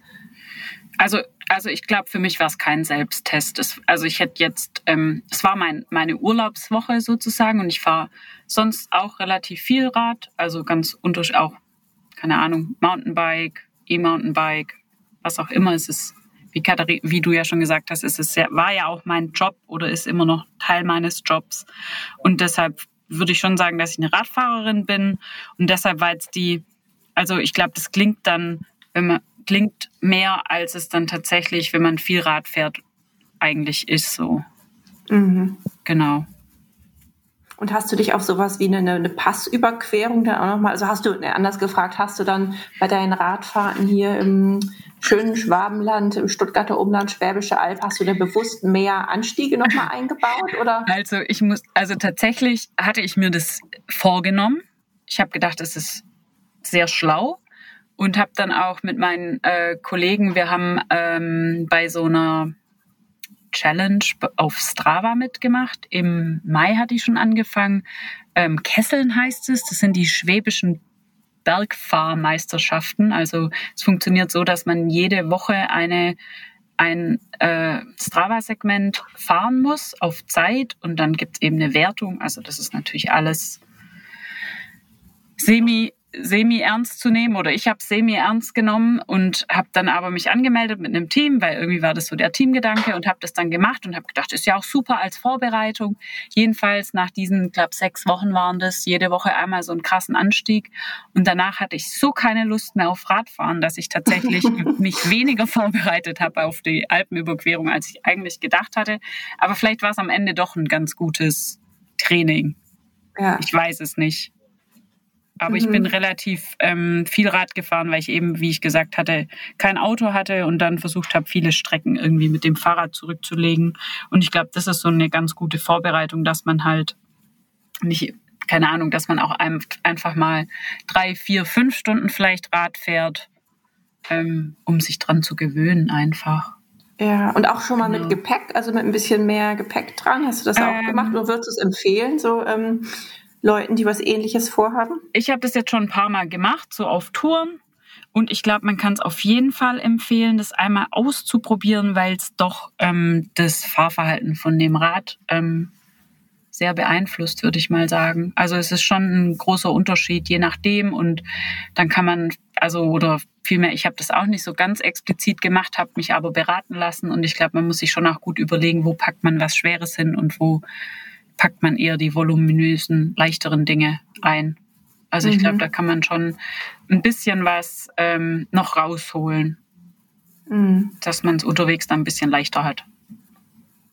Also also ich glaube, für mich war es kein Selbsttest. Es, also ich hätte jetzt, ähm, es war mein, meine Urlaubswoche sozusagen und ich fahre sonst auch relativ viel Rad, also ganz unterschiedlich auch, keine Ahnung, Mountainbike, E-Mountainbike, was auch immer. Es ist, wie, Katharin, wie du ja schon gesagt hast, es ist sehr, war ja auch mein Job oder ist immer noch Teil meines Jobs. Und deshalb würde ich schon sagen, dass ich eine Radfahrerin bin. Und deshalb war jetzt die, also ich glaube, das klingt dann, wenn man, klingt mehr, als es dann tatsächlich, wenn man viel Rad fährt, eigentlich ist so. Mhm. Genau. Und hast du dich auf sowas wie eine, eine Passüberquerung dann auch nochmal, also hast du, ne, anders gefragt, hast du dann bei deinen Radfahrten hier im schönen Schwabenland, im Stuttgarter Umland, Schwäbische Alb, hast du da bewusst mehr Anstiege nochmal eingebaut, oder? Also ich muss, also tatsächlich hatte ich mir das vorgenommen. Ich habe gedacht, es ist sehr schlau und habe dann auch mit meinen äh, Kollegen, wir haben ähm, bei so einer Challenge auf Strava mitgemacht. Im Mai hatte ich schon angefangen. Ähm, Kesseln heißt es, das sind die schwäbischen Bergfahrmeisterschaften. Also es funktioniert so, dass man jede Woche eine ein äh, Strava-Segment fahren muss auf Zeit und dann gibt es eben eine Wertung. Also das ist natürlich alles semi semi ernst zu nehmen oder ich habe semi ernst genommen und habe dann aber mich angemeldet mit einem Team, weil irgendwie war das so der Teamgedanke und habe das dann gemacht und habe gedacht, ist ja auch super als Vorbereitung. Jedenfalls nach diesen, glaube sechs Wochen waren das jede Woche einmal so einen krassen Anstieg und danach hatte ich so keine Lust mehr auf Radfahren, dass ich tatsächlich mich weniger vorbereitet habe auf die Alpenüberquerung, als ich eigentlich gedacht hatte. Aber vielleicht war es am Ende doch ein ganz gutes Training. Ja. Ich weiß es nicht. Aber mhm. ich bin mhm. relativ ähm, viel Rad gefahren, weil ich eben, wie ich gesagt hatte, kein Auto hatte und dann versucht habe, viele Strecken irgendwie mit dem Fahrrad zurückzulegen. Und ich glaube, das ist so eine ganz gute Vorbereitung, dass man halt nicht, keine Ahnung, dass man auch einfach mal drei, vier, fünf Stunden vielleicht Rad fährt, ähm, um sich dran zu gewöhnen einfach. Ja, und auch schon mal genau. mit Gepäck, also mit ein bisschen mehr Gepäck dran. Hast du das auch ähm, gemacht oder würdest du es empfehlen, so ähm, Leuten, die was Ähnliches vorhaben? Ich habe das jetzt schon ein paar Mal gemacht, so auf Touren. Und ich glaube, man kann es auf jeden Fall empfehlen, das einmal auszuprobieren, weil es doch ähm, das Fahrverhalten von dem Rad ähm, sehr beeinflusst, würde ich mal sagen. Also es ist schon ein großer Unterschied, je nachdem. Und dann kann man, also oder vielmehr, ich habe das auch nicht so ganz explizit gemacht, habe mich aber beraten lassen. Und ich glaube, man muss sich schon auch gut überlegen, wo packt man was Schweres hin und wo packt man eher die voluminösen, leichteren Dinge ein. Also ich mhm. glaube, da kann man schon ein bisschen was ähm, noch rausholen, mhm. dass man es unterwegs dann ein bisschen leichter hat.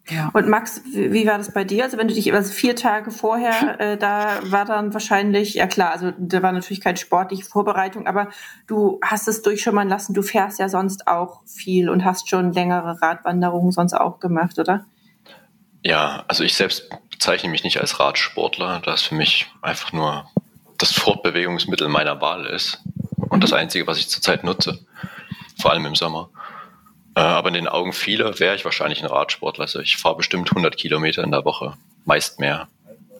Ja. Und Max, wie war das bei dir? Also wenn du dich also vier Tage vorher, äh, da war dann wahrscheinlich, ja klar, also da war natürlich keine sportliche Vorbereitung, aber du hast es durchschimmern lassen, du fährst ja sonst auch viel und hast schon längere Radwanderungen sonst auch gemacht, oder? Ja, also ich selbst bezeichne mich nicht als Radsportler, da es für mich einfach nur das Fortbewegungsmittel meiner Wahl ist und das Einzige, was ich zurzeit nutze, vor allem im Sommer. Äh, aber in den Augen vieler wäre ich wahrscheinlich ein Radsportler. Also ich fahre bestimmt 100 Kilometer in der Woche, meist mehr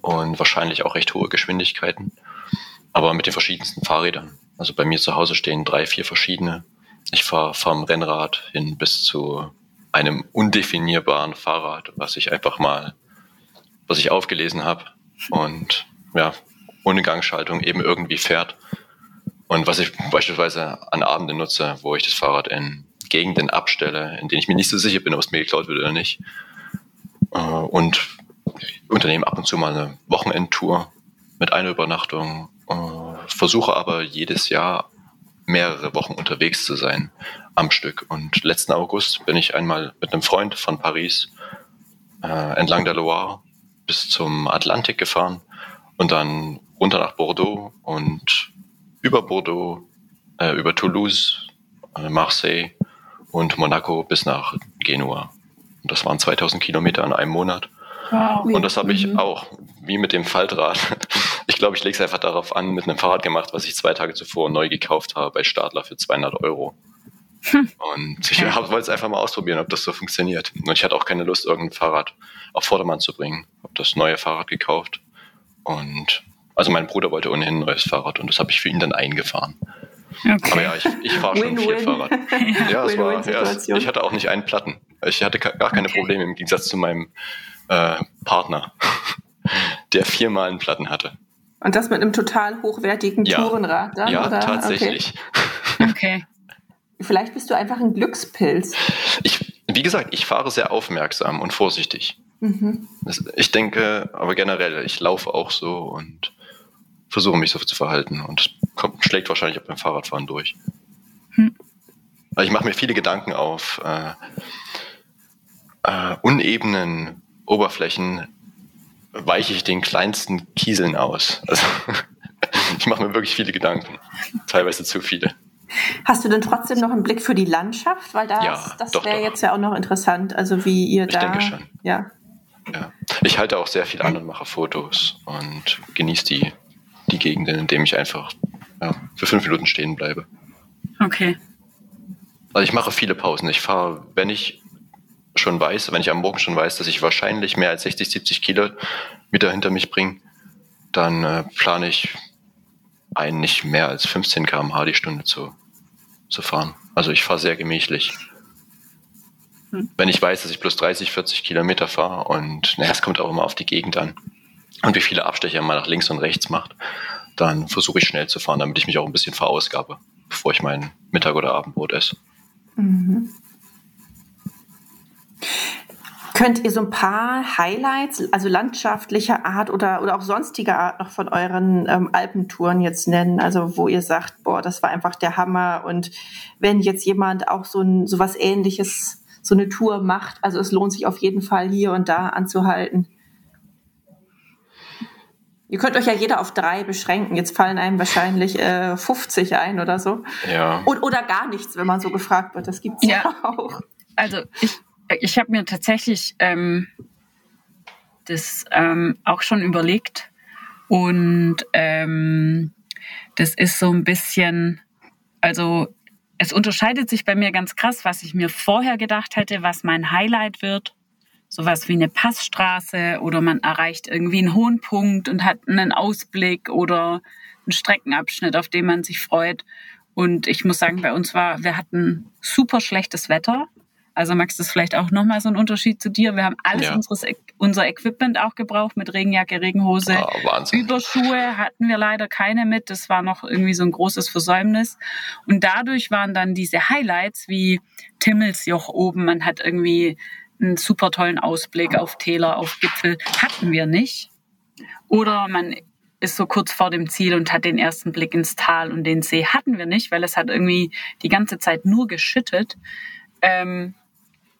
und wahrscheinlich auch recht hohe Geschwindigkeiten, aber mit den verschiedensten Fahrrädern. Also bei mir zu Hause stehen drei, vier verschiedene. Ich fahre vom Rennrad hin bis zu einem undefinierbaren Fahrrad, was ich einfach mal, was ich aufgelesen habe und ja, ohne Gangschaltung eben irgendwie fährt. Und was ich beispielsweise an Abenden nutze, wo ich das Fahrrad in Gegenden abstelle, in denen ich mir nicht so sicher bin, ob es mir geklaut wird oder nicht. Äh, und unternehme ab und zu mal eine Wochenendtour mit einer Übernachtung, äh, versuche aber jedes Jahr mehrere Wochen unterwegs zu sein am Stück. Und letzten August bin ich einmal mit einem Freund von Paris äh, entlang der Loire bis zum Atlantik gefahren und dann runter nach Bordeaux und über Bordeaux, äh, über Toulouse, äh, Marseille und Monaco bis nach Genua. Und das waren 2000 Kilometer in einem Monat. Wow. Und das habe ich mhm. auch, wie mit dem Faltrad. Ich glaube, ich lege es einfach darauf an, mit einem Fahrrad gemacht, was ich zwei Tage zuvor neu gekauft habe bei Stadler für 200 Euro. Hm. Und ich ja. wollte es einfach mal ausprobieren, ob das so funktioniert. Und ich hatte auch keine Lust, irgendein Fahrrad auf Vordermann zu bringen. Habe das neue Fahrrad gekauft. Und also mein Bruder wollte ohnehin ein neues Fahrrad und das habe ich für ihn dann eingefahren. Okay. Aber ja, ich, ich fahre schon viel Fahrrad. ja, es war, ja es, ich hatte auch nicht einen Platten. Ich hatte gar keine okay. Probleme im Gegensatz zu meinem äh, Partner, der viermal einen Platten hatte. Und das mit einem total hochwertigen ja. Tourenrad dann? Ja, oder? tatsächlich. Okay. okay. Vielleicht bist du einfach ein Glückspilz. Ich, wie gesagt, ich fahre sehr aufmerksam und vorsichtig. Mhm. Ich denke, aber generell, ich laufe auch so und versuche mich so zu verhalten und kommt, schlägt wahrscheinlich auch beim Fahrradfahren durch. Hm. Ich mache mir viele Gedanken auf äh, äh, unebenen Oberflächen weiche ich den kleinsten Kieseln aus. Also ich mache mir wirklich viele Gedanken, teilweise zu viele. Hast du denn trotzdem noch einen Blick für die Landschaft? Weil das, ja, das wäre jetzt ja auch noch interessant, also wie ihr ich da. Ich denke schon. Ja. Ja. Ich halte auch sehr viel an und mache Fotos und genieße die, die Gegenden, in denen ich einfach ja, für fünf Minuten stehen bleibe. Okay. Also ich mache viele Pausen. Ich fahre, wenn ich schon weiß, wenn ich am Morgen schon weiß, dass ich wahrscheinlich mehr als 60, 70 Kilometer hinter mich bringe, dann äh, plane ich ein, nicht mehr als 15 km/h die Stunde zu, zu fahren. Also ich fahre sehr gemächlich. Wenn ich weiß, dass ich plus 30, 40 Kilometer fahre und naja, es kommt auch immer auf die Gegend an und wie viele Abstecher man nach links und rechts macht, dann versuche ich schnell zu fahren, damit ich mich auch ein bisschen verausgabe, bevor ich mein Mittag- oder Abendbrot esse. Mhm. Könnt ihr so ein paar Highlights, also landschaftlicher Art oder, oder auch sonstiger Art noch von euren ähm, Alpentouren jetzt nennen? Also wo ihr sagt, boah, das war einfach der Hammer. Und wenn jetzt jemand auch so, ein, so was ähnliches, so eine Tour macht, also es lohnt sich auf jeden Fall hier und da anzuhalten. Ihr könnt euch ja jeder auf drei beschränken. Jetzt fallen einem wahrscheinlich äh, 50 ein oder so. Ja. Und, oder gar nichts, wenn man so gefragt wird. Das gibt's ja, ja auch. Also ich, ich habe mir tatsächlich ähm, das ähm, auch schon überlegt. Und ähm, das ist so ein bisschen, also es unterscheidet sich bei mir ganz krass, was ich mir vorher gedacht hätte, was mein Highlight wird sowas wie eine Passstraße oder man erreicht irgendwie einen hohen Punkt und hat einen Ausblick oder einen Streckenabschnitt, auf den man sich freut. Und ich muss sagen, bei uns war, wir hatten super schlechtes Wetter. Also Max, das ist vielleicht auch nochmal so ein Unterschied zu dir. Wir haben alles ja. unseres, unser Equipment auch gebraucht mit Regenjacke, Regenhose. Oh, Überschuhe hatten wir leider keine mit. Das war noch irgendwie so ein großes Versäumnis. Und dadurch waren dann diese Highlights wie Timmelsjoch oben. Man hat irgendwie einen super tollen Ausblick auf Täler, auf Gipfel. Hatten wir nicht. Oder man ist so kurz vor dem Ziel und hat den ersten Blick ins Tal und den See. Hatten wir nicht, weil es hat irgendwie die ganze Zeit nur geschüttet. Ähm,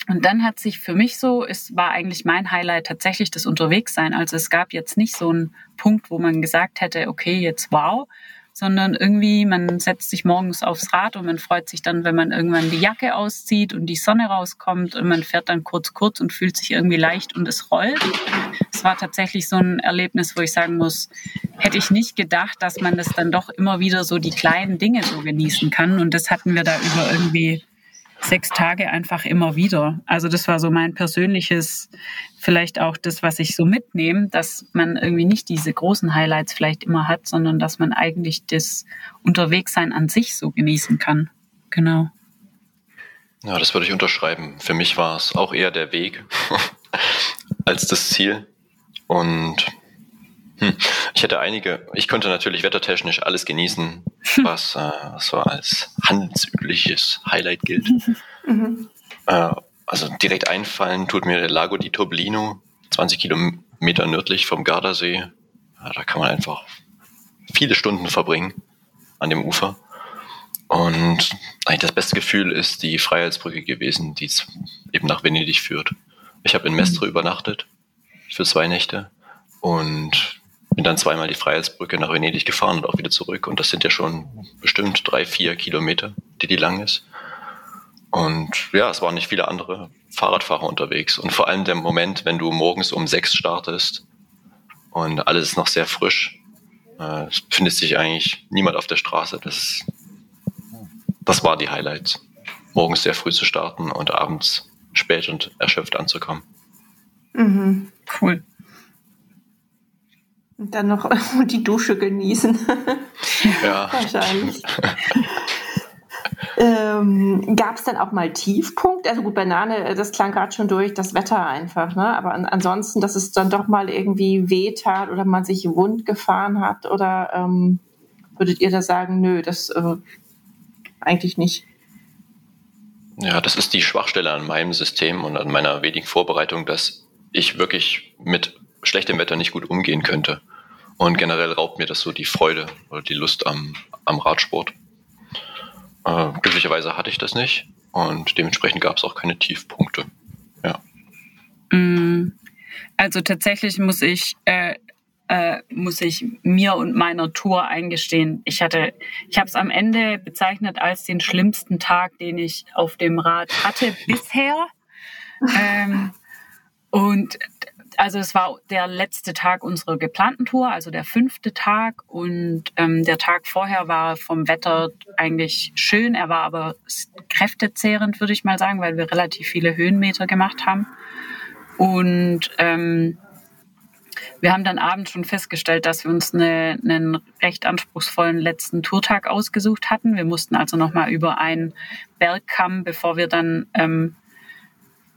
und dann hat sich für mich so, es war eigentlich mein Highlight tatsächlich das Unterwegssein. Also es gab jetzt nicht so einen Punkt, wo man gesagt hätte, okay, jetzt wow, sondern irgendwie man setzt sich morgens aufs Rad und man freut sich dann, wenn man irgendwann die Jacke auszieht und die Sonne rauskommt und man fährt dann kurz kurz und fühlt sich irgendwie leicht und es rollt. Es war tatsächlich so ein Erlebnis, wo ich sagen muss, hätte ich nicht gedacht, dass man das dann doch immer wieder so die kleinen Dinge so genießen kann und das hatten wir da über irgendwie sechs Tage einfach immer wieder. Also das war so mein persönliches, vielleicht auch das, was ich so mitnehme, dass man irgendwie nicht diese großen Highlights vielleicht immer hat, sondern dass man eigentlich das Unterwegssein an sich so genießen kann. Genau. Ja, das würde ich unterschreiben. Für mich war es auch eher der Weg als das Ziel. Und hm. Ich hätte einige, ich konnte natürlich wettertechnisch alles genießen, was äh, so als handelsübliches Highlight gilt. Mhm. Äh, also direkt einfallen tut mir der Lago di Toblino, 20 Kilometer nördlich vom Gardasee. Ja, da kann man einfach viele Stunden verbringen an dem Ufer. Und eigentlich das beste Gefühl ist die Freiheitsbrücke gewesen, die eben nach Venedig führt. Ich habe in Mestre mhm. übernachtet für zwei Nächte und bin dann zweimal die Freiheitsbrücke nach Venedig gefahren und auch wieder zurück. Und das sind ja schon bestimmt drei, vier Kilometer, die die lang ist. Und ja, es waren nicht viele andere Fahrradfahrer unterwegs. Und vor allem der Moment, wenn du morgens um sechs startest und alles ist noch sehr frisch, äh, findet sich eigentlich niemand auf der Straße. Das, das war die Highlights. Morgens sehr früh zu starten und abends spät und erschöpft anzukommen. Mhm. Cool. Und dann noch die Dusche genießen. Ja. Wahrscheinlich. ähm, Gab es dann auch mal Tiefpunkt? Also gut, Banane, das klang gerade schon durch, das Wetter einfach, ne? Aber an, ansonsten, dass es dann doch mal irgendwie wehtat oder man sich wund gefahren hat oder ähm, würdet ihr da sagen, nö, das äh, eigentlich nicht? Ja, das ist die Schwachstelle an meinem System und an meiner wenigen Vorbereitung, dass ich wirklich mit schlechtem Wetter nicht gut umgehen könnte. Und generell raubt mir das so die Freude oder die Lust am, am Radsport. Äh, glücklicherweise hatte ich das nicht und dementsprechend gab es auch keine Tiefpunkte. Ja. Mm, also tatsächlich muss ich äh, äh, muss ich mir und meiner Tour eingestehen. Ich hatte, ich habe es am Ende bezeichnet als den schlimmsten Tag, den ich auf dem Rad hatte bisher. ähm, und also es war der letzte Tag unserer geplanten Tour, also der fünfte Tag. Und ähm, der Tag vorher war vom Wetter eigentlich schön. Er war aber kräftezehrend, würde ich mal sagen, weil wir relativ viele Höhenmeter gemacht haben. Und ähm, wir haben dann abends schon festgestellt, dass wir uns eine, einen recht anspruchsvollen letzten Tourtag ausgesucht hatten. Wir mussten also nochmal über einen Bergkamm, bevor wir dann ähm,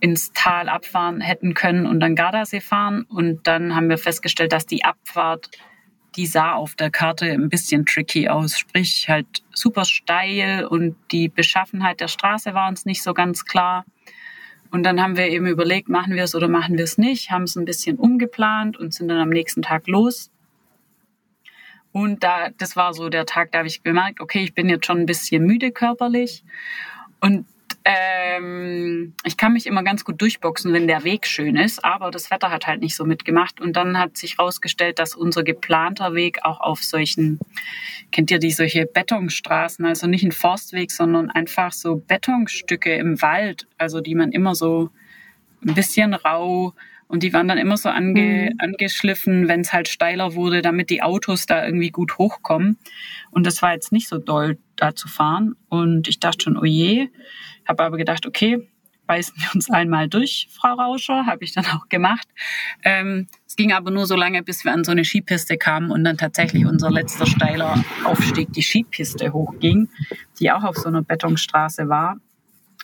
ins Tal abfahren hätten können und dann Gardasee fahren. Und dann haben wir festgestellt, dass die Abfahrt, die sah auf der Karte ein bisschen tricky aus. Sprich, halt super steil und die Beschaffenheit der Straße war uns nicht so ganz klar. Und dann haben wir eben überlegt, machen wir es oder machen wir es nicht, haben es ein bisschen umgeplant und sind dann am nächsten Tag los. Und da, das war so der Tag, da habe ich gemerkt, okay, ich bin jetzt schon ein bisschen müde körperlich. Und ähm, ich kann mich immer ganz gut durchboxen, wenn der Weg schön ist, aber das Wetter hat halt nicht so mitgemacht. Und dann hat sich herausgestellt, dass unser geplanter Weg auch auf solchen, kennt ihr die solche Betonstraßen, also nicht ein Forstweg, sondern einfach so Betonstücke im Wald, also die man immer so ein bisschen rau und die waren dann immer so ange, mhm. angeschliffen, wenn es halt steiler wurde, damit die Autos da irgendwie gut hochkommen. Und das war jetzt nicht so doll, da zu fahren. Und ich dachte schon, oh je. Habe aber gedacht, okay, beißen wir uns einmal durch, Frau Rauscher. Habe ich dann auch gemacht. Ähm, es ging aber nur so lange, bis wir an so eine Skipiste kamen und dann tatsächlich unser letzter steiler Aufstieg die Skipiste hochging, die auch auf so einer Betonstraße war.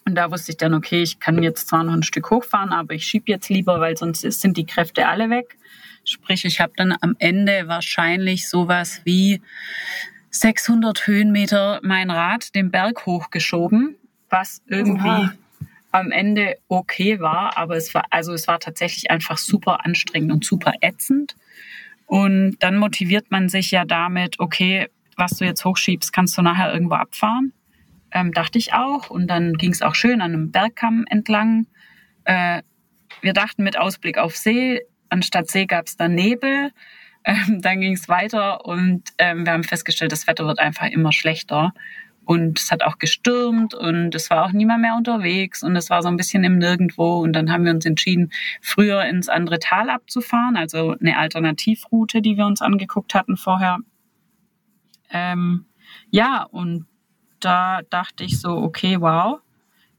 Und da wusste ich dann, okay, ich kann jetzt zwar noch ein Stück hochfahren, aber ich schieb jetzt lieber, weil sonst sind die Kräfte alle weg. Sprich, ich habe dann am Ende wahrscheinlich sowas wie 600 Höhenmeter mein Rad den Berg hochgeschoben was irgendwie Oha. am Ende okay war, aber es war, also es war tatsächlich einfach super anstrengend und super ätzend. Und dann motiviert man sich ja damit, okay, was du jetzt hochschiebst, kannst du nachher irgendwo abfahren. Ähm, dachte ich auch. Und dann ging es auch schön an einem Bergkamm entlang. Äh, wir dachten mit Ausblick auf See, anstatt See gab es dann Nebel. Ähm, dann ging es weiter und ähm, wir haben festgestellt, das Wetter wird einfach immer schlechter. Und es hat auch gestürmt und es war auch niemand mehr unterwegs und es war so ein bisschen im Nirgendwo. Und dann haben wir uns entschieden, früher ins andere Tal abzufahren, also eine Alternativroute, die wir uns angeguckt hatten vorher. Ähm, ja, und da dachte ich so, okay, wow,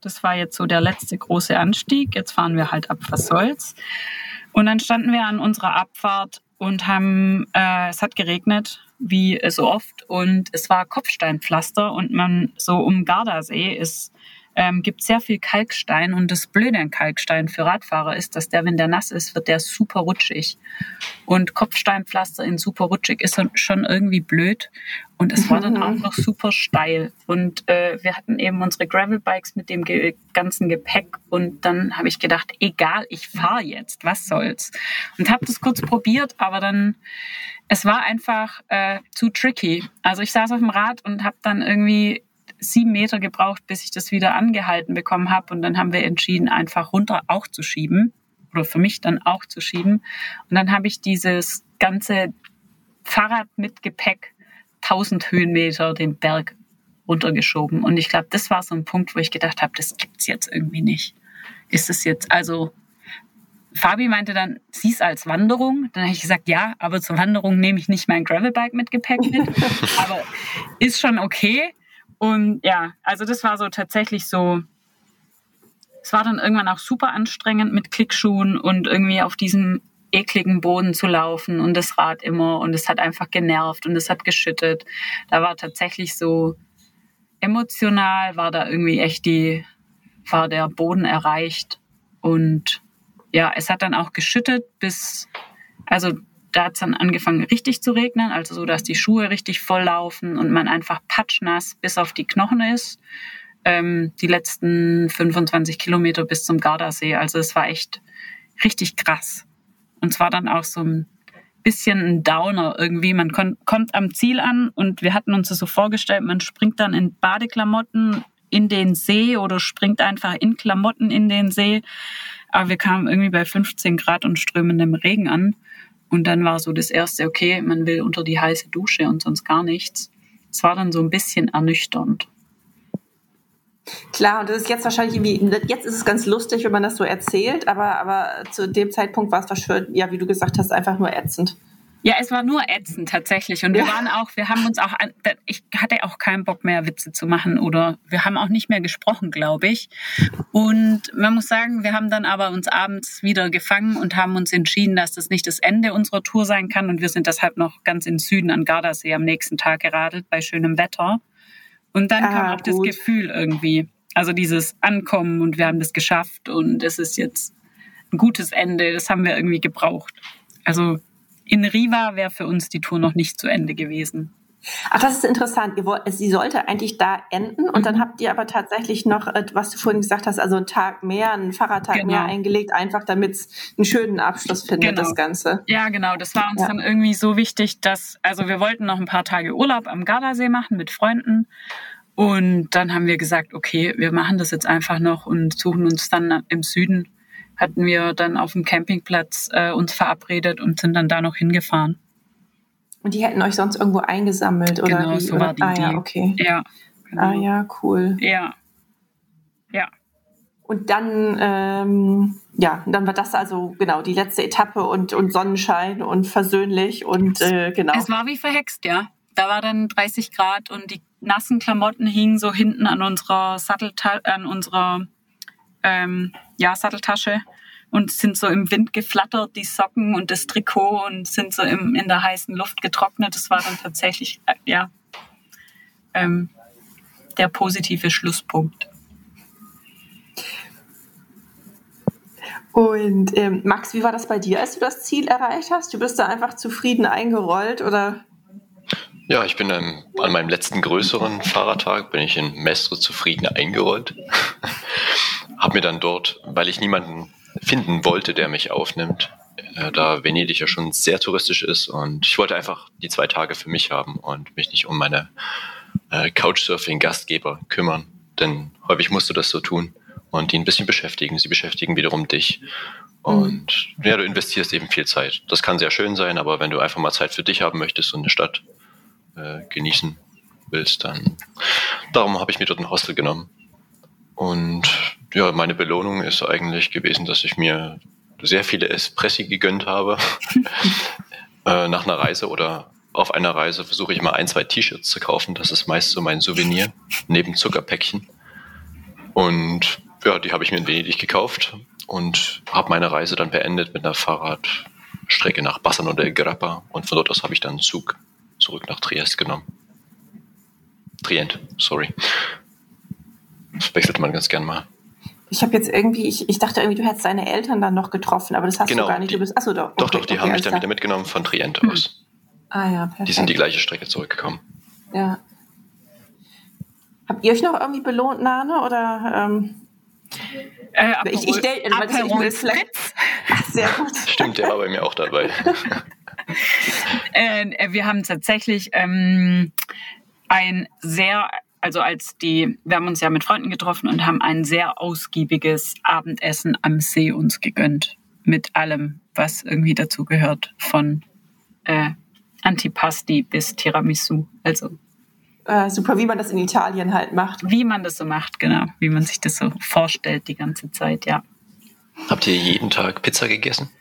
das war jetzt so der letzte große Anstieg. Jetzt fahren wir halt ab, was soll's. Und dann standen wir an unserer Abfahrt und haben, äh, es hat geregnet wie so oft. Und es war Kopfsteinpflaster und man so um Gardasee ist ähm, gibt sehr viel Kalkstein und das Blöde an Kalkstein für Radfahrer ist, dass der, wenn der nass ist, wird der super rutschig. Und Kopfsteinpflaster in super rutschig ist schon irgendwie blöd. Und es war dann auch noch super steil. Und äh, wir hatten eben unsere Gravelbikes mit dem ge ganzen Gepäck. Und dann habe ich gedacht, egal, ich fahre jetzt, was soll's. Und habe das kurz probiert, aber dann es war einfach äh, zu tricky. Also ich saß auf dem Rad und habe dann irgendwie sieben Meter gebraucht, bis ich das wieder angehalten bekommen habe. Und dann haben wir entschieden, einfach runter auch zu schieben oder für mich dann auch zu schieben. Und dann habe ich dieses ganze Fahrrad mit Gepäck 1000 Höhenmeter den Berg runtergeschoben. Und ich glaube, das war so ein Punkt, wo ich gedacht habe, das gibt's jetzt irgendwie nicht. Ist es jetzt also Fabi meinte dann, sieh's als Wanderung. Dann habe ich gesagt, ja, aber zur Wanderung nehme ich nicht mein Gravelbike mit Gepäck mit. aber ist schon okay. Und ja, also das war so tatsächlich so. Es war dann irgendwann auch super anstrengend mit Klickschuhen und irgendwie auf diesem ekligen Boden zu laufen und das Rad immer und es hat einfach genervt und es hat geschüttet. Da war tatsächlich so emotional war da irgendwie echt die, war der Boden erreicht und ja, es hat dann auch geschüttet bis, also da hat es dann angefangen richtig zu regnen, also so, dass die Schuhe richtig voll laufen und man einfach patschnass bis auf die Knochen ist. Ähm, die letzten 25 Kilometer bis zum Gardasee. Also es war echt richtig krass. Und zwar dann auch so ein bisschen ein Downer irgendwie. Man kommt am Ziel an und wir hatten uns das so vorgestellt, man springt dann in Badeklamotten in den See oder springt einfach in Klamotten in den See. Aber wir kamen irgendwie bei 15 Grad und strömendem Regen an. Und dann war so das erste, okay, man will unter die heiße Dusche und sonst gar nichts. Es war dann so ein bisschen ernüchternd. Klar, und das ist jetzt wahrscheinlich irgendwie, jetzt ist es ganz lustig, wenn man das so erzählt, aber, aber zu dem Zeitpunkt war es ja, wie du gesagt hast, einfach nur ätzend. Ja, es war nur ätzend tatsächlich. Und wir ja. waren auch, wir haben uns auch, ich hatte auch keinen Bock mehr, Witze zu machen oder wir haben auch nicht mehr gesprochen, glaube ich. Und man muss sagen, wir haben dann aber uns abends wieder gefangen und haben uns entschieden, dass das nicht das Ende unserer Tour sein kann. Und wir sind deshalb noch ganz in Süden an Gardasee am nächsten Tag geradelt bei schönem Wetter. Und dann ah, kam auch gut. das Gefühl irgendwie, Also dieses Ankommen und wir haben das geschafft und es ist jetzt ein gutes Ende, das haben wir irgendwie gebraucht. Also in Riva wäre für uns die Tour noch nicht zu Ende gewesen. Ach, das ist interessant. Sie sollte eigentlich da enden und dann mhm. habt ihr aber tatsächlich noch, äh, was du vorhin gesagt hast, also einen Tag mehr, einen Fahrradtag genau. mehr eingelegt, einfach damit es einen schönen Abschluss findet, genau. das Ganze. Ja, genau. Das war uns ja. dann irgendwie so wichtig, dass, also wir wollten noch ein paar Tage Urlaub am Gardasee machen mit Freunden. Und dann haben wir gesagt, okay, wir machen das jetzt einfach noch und suchen uns dann im Süden, hatten wir dann auf dem Campingplatz äh, uns verabredet und sind dann da noch hingefahren. Und die hätten euch sonst irgendwo eingesammelt oder genau, wie? so war die ah, ja, okay. Ja. Genau. Ah ja, cool. Ja. Ja. Und dann, ähm, ja, dann war das also genau die letzte Etappe und, und Sonnenschein und versöhnlich und äh, genau. Es war wie verhext, ja. Da war dann 30 Grad und die nassen Klamotten hingen so hinten an unserer Sattelta an unserer ähm, ja, Satteltasche und sind so im Wind geflattert, die Socken und das Trikot und sind so im, in der heißen Luft getrocknet. Das war dann tatsächlich, äh, ja, ähm, der positive Schlusspunkt. Und ähm, Max, wie war das bei dir, als du das Ziel erreicht hast? Du bist da einfach zufrieden eingerollt oder? Ja, ich bin ähm, an meinem letzten größeren Fahrradtag bin ich in Mestre zufrieden eingerollt. Hab mir dann dort, weil ich niemanden finden wollte, der mich aufnimmt, äh, da Venedig ja schon sehr touristisch ist und ich wollte einfach die zwei Tage für mich haben und mich nicht um meine äh, Couchsurfing-Gastgeber kümmern, denn häufig musst du das so tun und die ein bisschen beschäftigen. Sie beschäftigen wiederum dich und mhm. ja, du investierst eben viel Zeit. Das kann sehr schön sein, aber wenn du einfach mal Zeit für dich haben möchtest und eine Stadt äh, genießen willst, dann darum habe ich mir dort ein Hostel genommen und ja, meine Belohnung ist eigentlich gewesen, dass ich mir sehr viele Espressi gegönnt habe. äh, nach einer Reise oder auf einer Reise versuche ich mal ein, zwei T-Shirts zu kaufen. Das ist meist so mein Souvenir, neben Zuckerpäckchen. Und ja, die habe ich mir in Venedig gekauft und habe meine Reise dann beendet mit einer Fahrradstrecke nach Bassano del Grappa. Und von dort aus habe ich dann einen Zug zurück nach Triest genommen. Trient, sorry. Das wechselt man ganz gern mal. Ich habe jetzt irgendwie, ich, ich dachte irgendwie, du hättest deine Eltern dann noch getroffen, aber das hast genau, du gar nicht. Die, du bist, achso, doch. Doch, okay, doch, die okay, haben mich dann wieder mitgenommen von Trient hm. aus. Ah ja, perfekt. Die sind die gleiche Strecke zurückgekommen. Ja. Habt ihr euch noch irgendwie belohnt, Nane? Oder ähm, äh, ich, ich, stell, also, ich will vielleicht. Ach, sehr gut. Stimmt, der war bei mir auch dabei. äh, wir haben tatsächlich ähm, ein sehr also als die, wir haben uns ja mit Freunden getroffen und haben ein sehr ausgiebiges Abendessen am See uns gegönnt. Mit allem, was irgendwie dazu gehört. Von äh, Antipasti bis Tiramisu. Also. Äh, super, wie man das in Italien halt macht. Wie man das so macht, genau. Wie man sich das so vorstellt die ganze Zeit, ja. Habt ihr jeden Tag Pizza gegessen?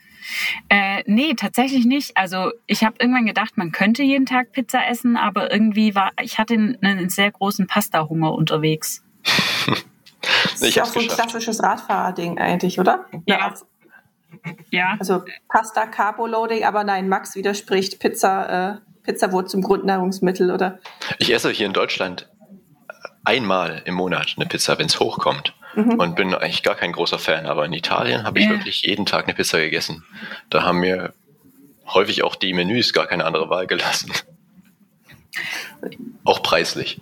Äh, nee, tatsächlich nicht. Also ich habe irgendwann gedacht, man könnte jeden Tag Pizza essen, aber irgendwie war, ich hatte einen, einen sehr großen Pasta-Hunger unterwegs. das ist ja auch so ein klassisches Radfahrer-Ding eigentlich, oder? Ja. ja. Also Pasta, Carbo-Loading, aber nein, Max widerspricht, Pizza, äh, Pizza wurde zum Grundnahrungsmittel, oder? Ich esse hier in Deutschland einmal im Monat eine Pizza, wenn es hochkommt mhm. und bin eigentlich gar kein großer Fan. Aber in Italien habe ich ja. wirklich jeden Tag eine Pizza gegessen. Da haben mir häufig auch die Menüs gar keine andere Wahl gelassen. auch preislich,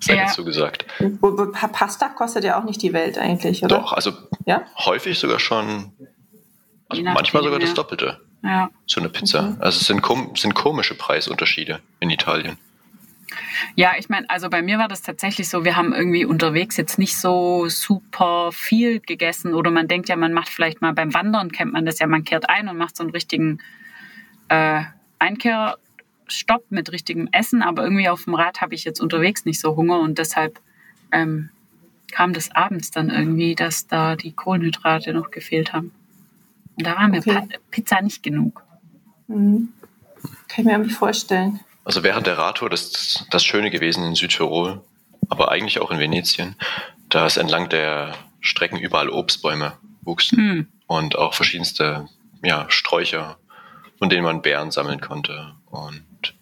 sei ja. dazu gesagt. Pasta kostet ja auch nicht die Welt eigentlich, oder? Doch, also ja? häufig sogar schon, also manchmal sogar das Doppelte. Ja. So eine Pizza. Mhm. Also es sind, kom sind komische Preisunterschiede in Italien. Ja, ich meine, also bei mir war das tatsächlich so, wir haben irgendwie unterwegs jetzt nicht so super viel gegessen oder man denkt ja, man macht vielleicht mal beim Wandern, kennt man das ja, man kehrt ein und macht so einen richtigen äh, Einkehrstopp mit richtigem Essen, aber irgendwie auf dem Rad habe ich jetzt unterwegs nicht so Hunger und deshalb ähm, kam das abends dann irgendwie, dass da die Kohlenhydrate noch gefehlt haben. Und da war mir okay. Pizza nicht genug. Mhm. Kann ich mir irgendwie vorstellen. Also während der Radtour das, das Schöne gewesen in Südtirol, aber eigentlich auch in Venetien, da es entlang der Strecken überall Obstbäume wuchsen hm. und auch verschiedenste ja, Sträucher, von denen man Beeren sammeln konnte. Und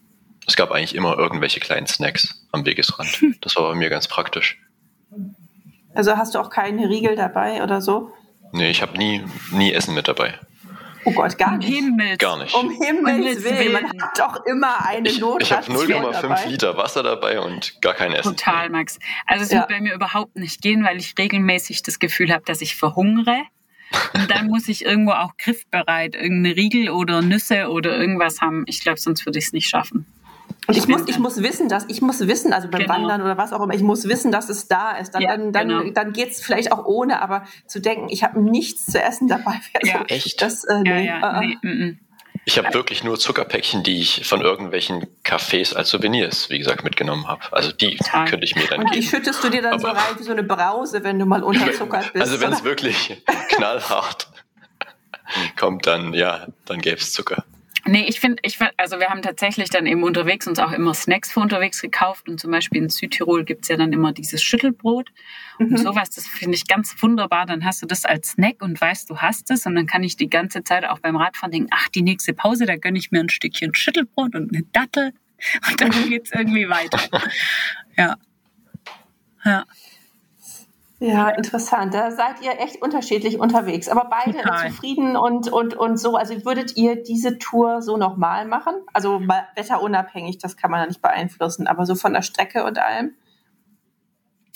es gab eigentlich immer irgendwelche kleinen Snacks am Wegesrand. Hm. Das war bei mir ganz praktisch. Also hast du auch keine Riegel dabei oder so? Nee, ich habe nie, nie Essen mit dabei. Oh Gott, gar Um nicht. Himmels. Gar nicht. Um Himmels Himmels Willen, man hat doch immer eine Ich, ich habe Notration 0,5 dabei. Liter Wasser dabei und gar kein Essen. Total, Max. Also es Ja. wird bei mir überhaupt nicht gehen, weil ich regelmäßig das Gefühl habe, dass ich verhungere. Und dann muss ich irgendwo auch griffbereit irgendeine Riegel oder Nüsse oder irgendwas haben. Ich glaube, sonst würde ich es nicht schaffen. Und ich bin muss, ich muss wissen, dass ich muss wissen, also beim Genau. Wandern oder was auch immer, ich muss wissen, dass es da ist. Dann, Ja, dann, dann, genau. dann geht es vielleicht auch ohne, aber zu denken, ich habe nichts zu essen dabei. Ja. so, Echt? Das, äh, Ja, nee, ja, äh, nee, mm, mm. Ich habe wirklich nur Zuckerpäckchen, die ich von irgendwelchen Cafés als Souvenirs, wie gesagt, mitgenommen habe. Also die Total. könnte ich mir dann Und die geben. schüttest du dir dann so Aber- rein wie so eine Brause, wenn du mal unterzuckert bist. Also wenn es wirklich knallhart kommt, dann ja, dann gäbe es Zucker. Nee, ich finde, ich, find- also wir haben tatsächlich dann eben unterwegs uns auch immer Snacks für unterwegs gekauft. Und zum Beispiel in Südtirol gibt's ja dann immer dieses Schüttelbrot. Und sowas, das finde ich ganz wunderbar. Dann hast du das als Snack und weißt, du hast es. Und dann kann ich die ganze Zeit auch beim Radfahren denken, ach, die nächste Pause, da gönne ich mir ein Stückchen Schüttelbrot und eine Dattel. Und dann geht's irgendwie weiter. Ja. Ja. Ja, interessant. Da seid ihr echt unterschiedlich unterwegs, aber beide Total. zufrieden und, und, und so. Also würdet ihr diese Tour so nochmal machen? Also mal wetterunabhängig, das kann man ja nicht beeinflussen, aber so von der Strecke und allem?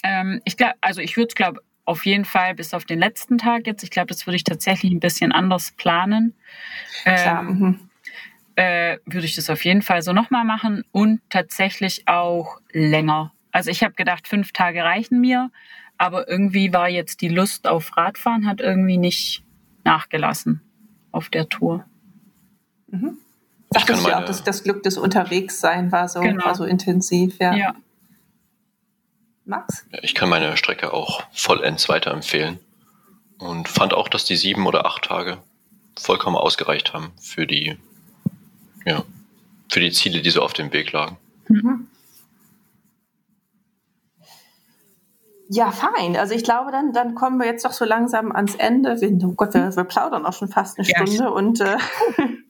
Ähm, ich glaube, also ich würde es, glaube auf jeden Fall bis auf den letzten Tag jetzt. Ich glaube, das würde ich tatsächlich ein bisschen anders planen. Klar. Ähm, mhm. äh, würde ich das auf jeden Fall so nochmal machen und tatsächlich auch länger. Also ich habe gedacht, fünf Tage reichen mir, aber irgendwie war jetzt die Lust auf Radfahren hat irgendwie nicht nachgelassen auf der Tour. Sagtest kann du ja auch, dass das Glück des Unterwegssein war so, Genau. war so intensiv. Ja. Ja. Max? Ja, Ich kann meine Strecke auch vollends weiterempfehlen und fand auch, dass die sieben oder acht Tage vollkommen ausgereicht haben für die, ja, für die Ziele, die so auf dem Weg lagen. Ja, fein. Also ich glaube, dann, dann kommen wir jetzt doch so langsam ans Ende. Wir, oh Gott, wir, wir plaudern auch schon fast eine Ja, Stunde und, äh,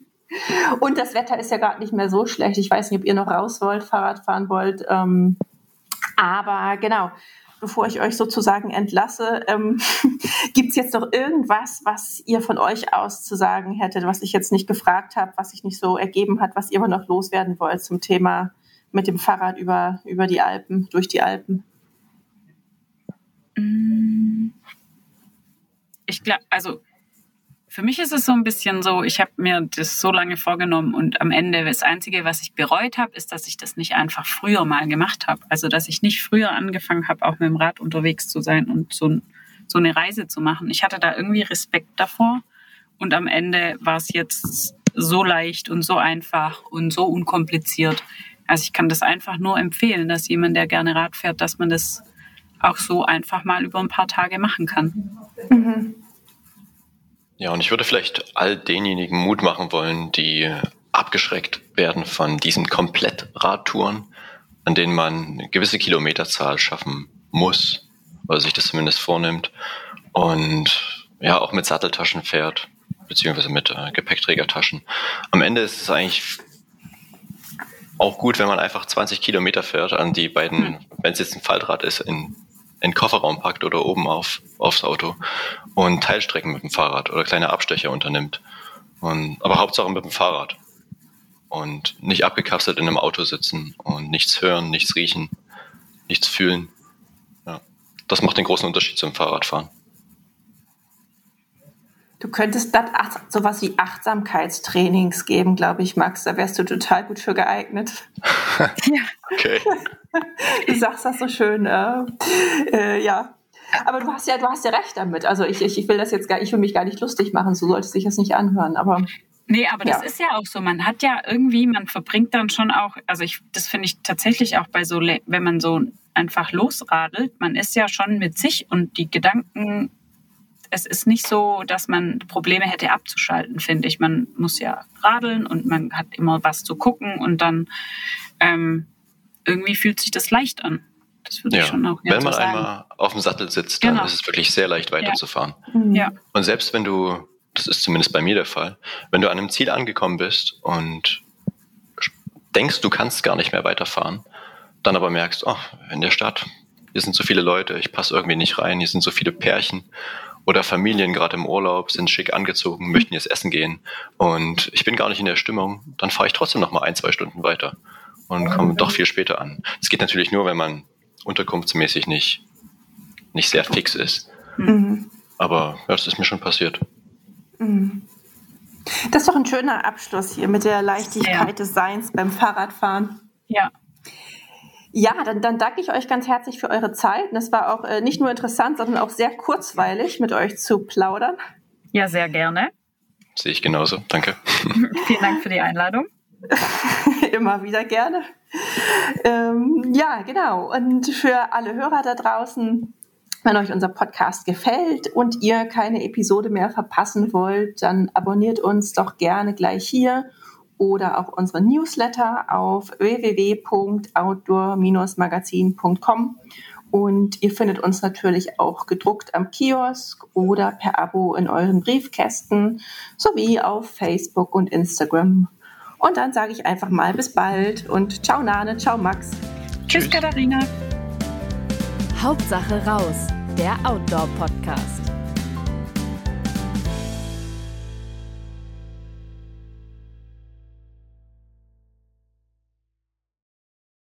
und das Wetter ist ja gerade nicht mehr so schlecht. Ich weiß nicht, ob ihr noch raus wollt, Fahrrad fahren wollt. Ähm, aber genau, bevor ich euch sozusagen entlasse, ähm, gibt es jetzt noch irgendwas, was ihr von euch aus zu sagen hättet, was ich jetzt nicht gefragt habe, was sich nicht so ergeben hat, was ihr aber noch loswerden wollt zum Thema mit dem Fahrrad über, über die Alpen, durch die Alpen? Ich glaube, also für mich ist es so ein bisschen so, ich habe mir das so lange vorgenommen und am Ende das Einzige, was ich bereut habe, ist, dass ich das nicht einfach früher mal gemacht habe. Also dass ich nicht früher angefangen habe, auch mit dem Rad unterwegs zu sein und so, so eine Reise zu machen. Ich hatte da irgendwie Respekt davor und am Ende war es jetzt so leicht und so einfach und so unkompliziert. Also ich kann das einfach nur empfehlen, dass jemand, der gerne Rad fährt, dass man das auch so einfach mal über ein paar Tage machen kann. Ja, und ich würde vielleicht all denjenigen Mut machen wollen, die abgeschreckt werden von diesen Komplett-Radtouren, an denen man eine gewisse Kilometerzahl schaffen muss, oder sich das zumindest vornimmt, und ja, auch mit Satteltaschen fährt, beziehungsweise mit äh, Gepäckträgertaschen. Am Ende ist es eigentlich auch gut, wenn man einfach 20 Kilometer fährt, an die beiden, wenn es jetzt ein Faltrad ist, in, in Kofferraum packt oder oben auf, aufs Auto und Teilstrecken mit dem Fahrrad oder kleine Abstecher unternimmt. Und, aber Hauptsache mit dem Fahrrad. Und nicht abgekapselt in einem Auto sitzen und nichts hören, nichts riechen, nichts fühlen. Ja. Das macht den großen Unterschied zum Fahrradfahren. Du könntest das ach, sowas wie Achtsamkeitstrainings geben, glaube ich, Max. Da wärst du total gut für geeignet. Okay. Du sagst das so schön. Äh, äh, ja. Aber du hast ja, du hast ja recht damit. Also ich, ich, ich will das jetzt gar, ich will mich gar nicht lustig machen. So solltest dich das nicht anhören. Aber Nee, aber das Ja. ist ja auch so. Man hat ja irgendwie, man verbringt dann schon auch, also ich, das finde ich tatsächlich auch bei so, wenn man so einfach losradelt, man ist ja schon mit sich und die Gedanken, es ist nicht so, dass man Probleme hätte abzuschalten, finde ich. Man muss ja radeln und man hat immer was zu gucken und dann ähm, irgendwie fühlt sich das leicht an. Das würde ich Ja. schon auch Wenn man sagen. einmal auf dem Sattel sitzt, dann Genau. ist es wirklich sehr leicht weiterzufahren. Ja. Und selbst wenn du, das ist zumindest bei mir der Fall, wenn du an einem Ziel angekommen bist und denkst, du kannst gar nicht mehr weiterfahren, dann aber merkst, oh, in der Stadt hier sind so viele Leute, ich passe irgendwie nicht rein, hier sind so viele Pärchen oder Familien gerade im Urlaub, sind schick angezogen, möchten jetzt essen gehen und ich bin gar nicht in der Stimmung, dann fahre ich trotzdem noch mal ein, zwei Stunden weiter und komme doch viel später an. Es geht natürlich nur, wenn man unterkunftsmäßig nicht, nicht sehr fix ist. Mhm. Aber ja, das ist mir schon passiert. Mhm. Das ist doch ein schöner Abschluss hier mit der Leichtigkeit ja. des Seins beim Fahrradfahren. Ja. Ja, dann, dann danke ich euch ganz herzlich für eure Zeit. Und es war auch äh, nicht nur interessant, sondern auch sehr kurzweilig, mit euch zu plaudern. Ja, sehr gerne. Sehe ich genauso. Danke. Vielen Dank für die Einladung. Immer wieder gerne. Ähm, ja, genau. Und für alle Hörer da draußen, wenn euch unser Podcast gefällt und ihr keine Episode mehr verpassen wollt, dann abonniert uns doch gerne gleich hier oder auch unsere Newsletter auf www.outdoor-magazin.com. Und ihr findet uns natürlich auch gedruckt am Kiosk oder per Abo in euren Briefkästen sowie auf Facebook und Instagram. Und dann sage ich einfach mal bis bald und ciao Nane, ciao Max. Tschüss Katharina. Hauptsache raus der Outdoor-Podcast.